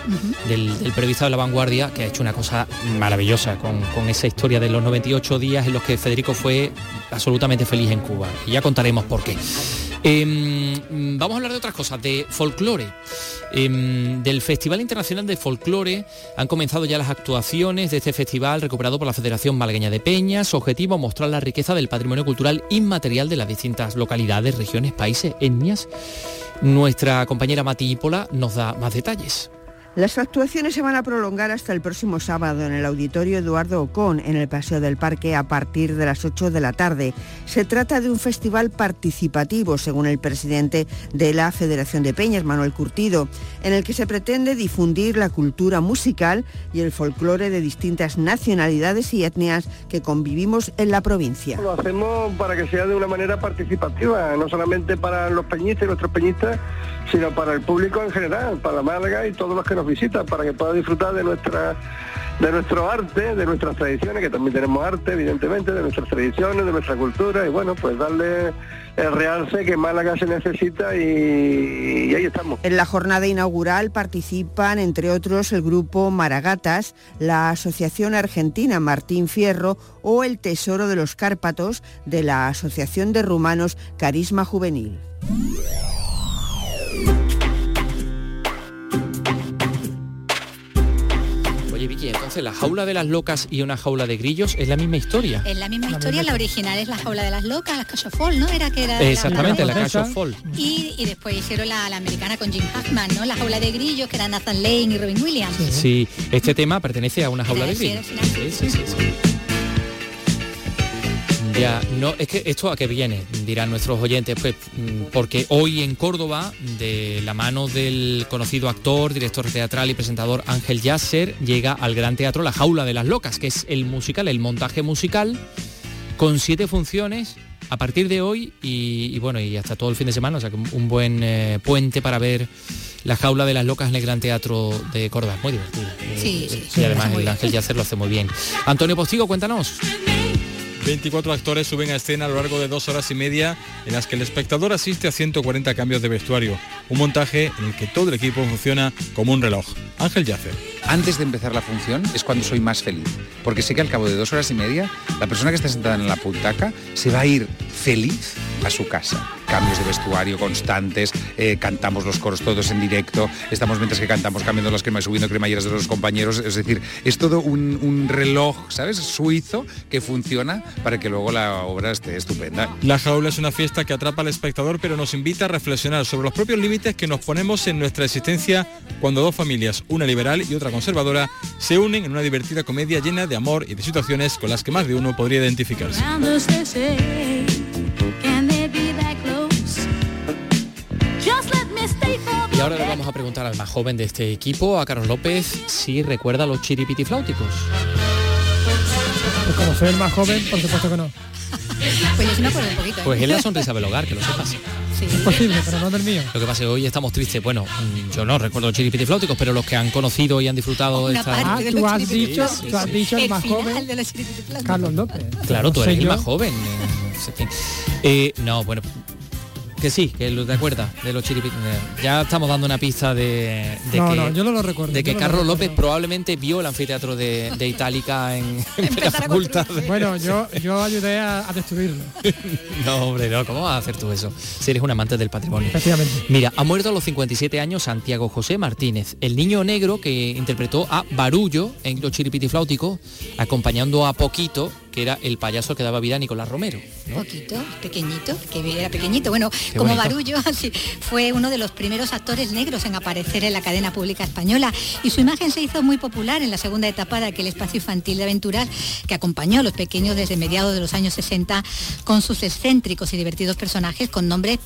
del, del periodista de La Vanguardia, que ha hecho una cosa maravillosa con, con esa historia de los 98 días en los que Federico fue absolutamente feliz en Cuba. Y ya contaremos por qué. Em, vamos a hablar de otras cosas, de folclore. Em, del Festival Internacional de Folclore han comenzado ya las actuaciones de este festival recuperado por la Federación Malagueña de Peñas. Su objetivo mostrar la riqueza del patrimonio cultural inmaterial de las distintas localidades, regiones, países, etnias. Nuestra compañera Mati Hípola nos da más detalles. Las actuaciones se van a prolongar hasta el próximo sábado en el Auditorio Eduardo Ocón, en el Paseo del Parque, a partir de las 8 de la tarde. Se trata de un festival participativo, según el presidente de la Federación de Peñas, Manuel Curtido, en el que se pretende difundir la cultura musical y el folclore de distintas nacionalidades y etnias que convivimos en la provincia. Lo hacemos para que sea de una manera participativa, no solamente para los peñistas y nuestros peñistas, sino para el público en general, para Málaga y todos los que nos visitan, para que puedan disfrutar de nuestra de nuestro arte, de nuestras tradiciones, que también tenemos arte, evidentemente, de nuestras tradiciones, de nuestra cultura, y bueno, pues darle el realce que Málaga se necesita y, y ahí estamos. En la jornada inaugural participan, entre otros, el grupo Maragatas, la Asociación Argentina Martín Fierro o el Tesoro de los Cárpatos de la Asociación de Rumanos Carisma Juvenil. Oye Vicky, entonces la jaula de las locas y una jaula de grillos es la misma historia. Es la misma historia, la original es la jaula de las locas, la Cash of Fall, ¿no? Era que era Exactamente, la jaula. Cash of Fall. Y, y después hicieron la, la americana con Jim Hackman, ¿no? La jaula de grillos, que era Nathan Lane y Robin Williams. Sí, este tema pertenece a una jaula de grillos. al final Sí, sí, sí, sí. Ya, no, es que esto a qué viene, dirán nuestros oyentes, pues mm, porque hoy en Córdoba, de la mano del conocido actor, director teatral y presentador Ángel Yasser, llega al Gran Teatro La Jaula de las Locas, que es el musical, el montaje musical, con siete funciones a partir de hoy y, y bueno, y hasta todo el fin de semana, o sea que un, buen eh, puente para ver La Jaula de las Locas en el Gran Teatro de Córdoba. Muy divertido. Sí, sí, Y además el. Ángel Yasser lo hace muy bien. Antonio Postigo, cuéntanos. 24 actores suben a escena a lo largo de dos horas y media en las que el espectador asiste a 140 cambios de vestuario. Un montaje en el que todo el equipo funciona como un reloj. Ángel Yacer. Antes de empezar la función es cuando soy más feliz, porque sé que al cabo de dos horas y media la persona que está sentada en la putaca se va a ir feliz a su casa. cambios de vestuario constantes, eh, cantamos los coros todos en directo, estamos mientras que cantamos cambiando las cremas, subiendo cremalleras de los compañeros, es decir, es todo un, un reloj, ¿sabes? Suizo que funciona para que luego la obra esté estupenda. La jaula es una fiesta que atrapa al espectador, pero nos invita a reflexionar sobre los propios límites que nos ponemos en nuestra existencia cuando dos familias, una liberal y otra conservadora, se unen en una divertida comedia llena de amor y de situaciones con las que más de uno podría identificarse. A preguntar al más joven de este equipo, a Carlos López, si recuerda los chiripitifláuticos. Pues como soy el más joven, por supuesto que no. Pues yo sí me acuerdo un poquito. ¿eh? Pues es la sonrisa del hogar, que lo sepas. Sí. Es posible, pero no del mío. Lo que pasa es que hoy estamos tristes. Bueno, mm, yo no recuerdo los chiripitifláuticos, pero los que han conocido y han disfrutado de Una esta... de Ah, tú los has dicho- Sí, tú has sí. dicho el El más final joven. de los chiripitifláuticos. Carlos López. Claro, tú eres el yo. más joven. eh. Eh, no, bueno, que sí, que lo te acuerdas de los chiripitifláuticos. Ya estamos dando una pista de, de No, que, no, yo no lo recuerdo, de que yo no lo Carlos recuerdo. López probablemente vio el anfiteatro de, de Itálica en, en la facultad. de- Bueno, yo, yo ayudé a, a destruirlo. No, hombre, no, ¿cómo vas a hacer tú eso? Si eres un amante del patrimonio. Efectivamente. Mira, ha muerto a los 57 años Santiago José Martínez, el niño negro que interpretó a Barullo en Los Chiripitifláuticos, acompañando a Poquito, que era el payaso que daba vida a Nicolás Romero. ¿no? Poquito, pequeñito, que era pequeñito. Bueno, como bonito. Barullo, sí, fue uno de los primeros actores negros en aparecer en la cadena pública española y su imagen se hizo muy popular en la segunda etapa de aquel espacio infantil de aventuras que acompañó a los pequeños desde mediados de los años 60 con sus excéntricos y divertidos personajes con nombres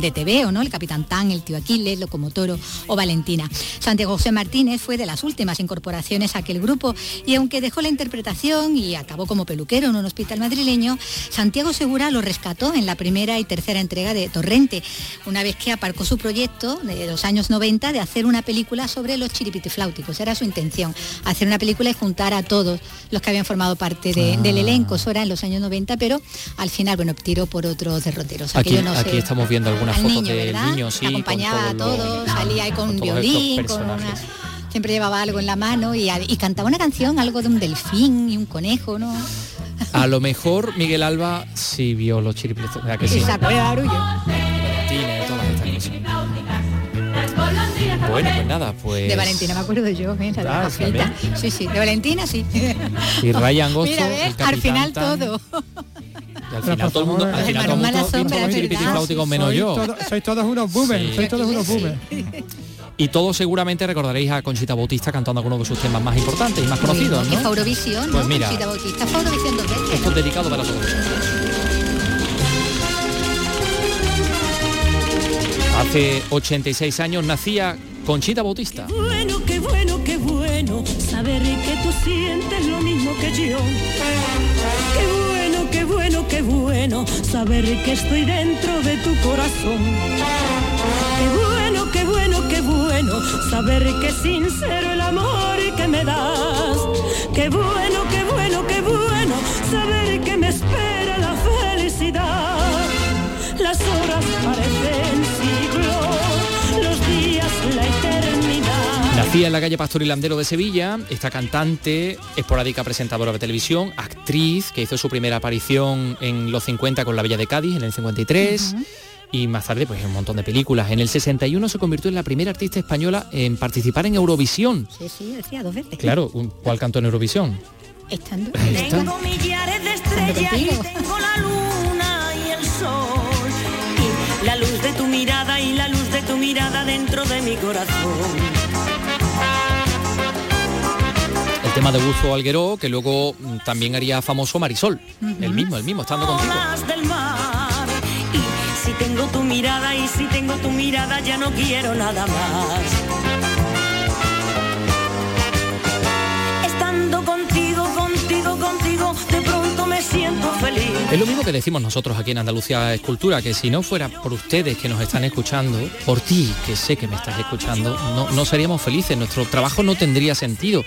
de TV, ¿no? El Capitán Tan, el Tío Aquiles, Locomotoro o Valentina. Santiago José Martínez fue de las últimas incorporaciones a aquel grupo y aunque dejó la interpretación y acabó como peluquero en un hospital madrileño, Santiago Segura lo rescató en la primera y tercera entrega de Torrente, una vez que aparcó su proyecto de los años 90 de hacer una película sobre los chiripitifláuticos. Era su intención, hacer una película y juntar a todos los que habían formado parte de- Ah. del elenco. Eso era en los años 90, pero al final, bueno, tiró por otros derroteros. Aquí, Aquello no aquí sé- estamos viendo algunas al fotos niño, del ¿verdad? niño, sí, con acompañaba a todos los- salía ahí con un con violín, con una, siempre llevaba algo en la mano y, y cantaba una canción, algo de un delfín y un conejo, ¿no? A lo mejor Miguel Alba sí vio los cosas. Bueno, pues nada, pues... De Valentina me acuerdo yo, la de Ah. Sí, sí, de Valentina sí. Y Ryan Gozo, Mira, al final Tan. todo. Y al final todo el mundo, al final todo el mundo sombra, menos Sois yo. todo- sois todos unos boomers, Sí. sois todos unos boomers. Y todos seguramente recordaréis a Conchita Bautista cantando algunos de sus temas más importantes y más conocidos, ¿no? fue Eurovisión, Pues ¿no? mira. Conchita Bautista Eurovisión dos veces. Esto es dedicado para todos. Hace 86 años nacía Conchita Bautista. Bueno, qué bueno, qué bueno saber que tú sientes lo mismo que yo. Qué bueno, qué bueno, qué bueno saber que estoy dentro de tu corazón. Qué bueno, qué bueno, qué bueno saber que es sincero el amor que me das. Qué bueno, qué bueno, qué bueno saber que me espera la felicidad. Las horas parecen siglos, los días la eternidad. Nacía en la calle Pastor y Landero de Sevilla, esta cantante, esporádica presentadora de televisión, actriz, que hizo su primera aparición en los 50 con La Bella de Cádiz, en el 53, y más tarde pues en un montón de películas. En el 61 se convirtió en la primera artista española en participar en Eurovisión. Sí, sí, decía dos veces. Claro, un- ¿cuál cantó en Eurovisión? Estando. Tengo millares de estrellas y tengo la luna y el sol. Y la luz de tu mirada y la luz de tu mirada dentro de mi corazón. El tema de Buzo Algueró, que luego mm, también haría famoso Marisol. El mismo, el mismo, estando contigo. Tu mirada ya no quiero nada más. Estando contigo, contigo, contigo, de pronto me siento feliz. Es lo mismo que decimos nosotros aquí en Andalucía Escultura, que si no fuera por ustedes que nos están escuchando, por ti, que sé que me estás escuchando, no, no seríamos felices, nuestro trabajo no tendría sentido.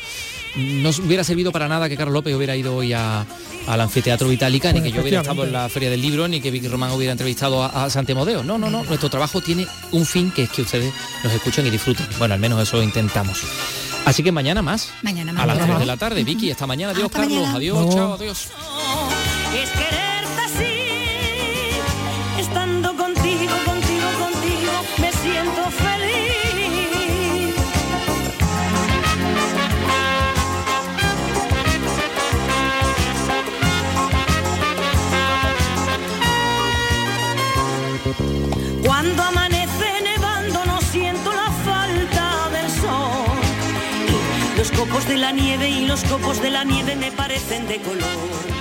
No hubiera servido para nada que Carlos López hubiera ido hoy a- al anfiteatro Itálica, ni que yo hubiera estado en la Feria del Libro, ni que Vicky Román hubiera entrevistado a, a Santemodeo. No, no, no. Nuestro trabajo tiene un fin que es que ustedes nos escuchen y disfruten. Bueno, al menos eso intentamos. Así que mañana más. Mañana A más. las 3 de la tarde. Vicky, esta mañana. Adiós, Hasta Carlos. mañana. Adiós, chao, adiós. Copos de la nieve y los copos de la nieve me parecen de color.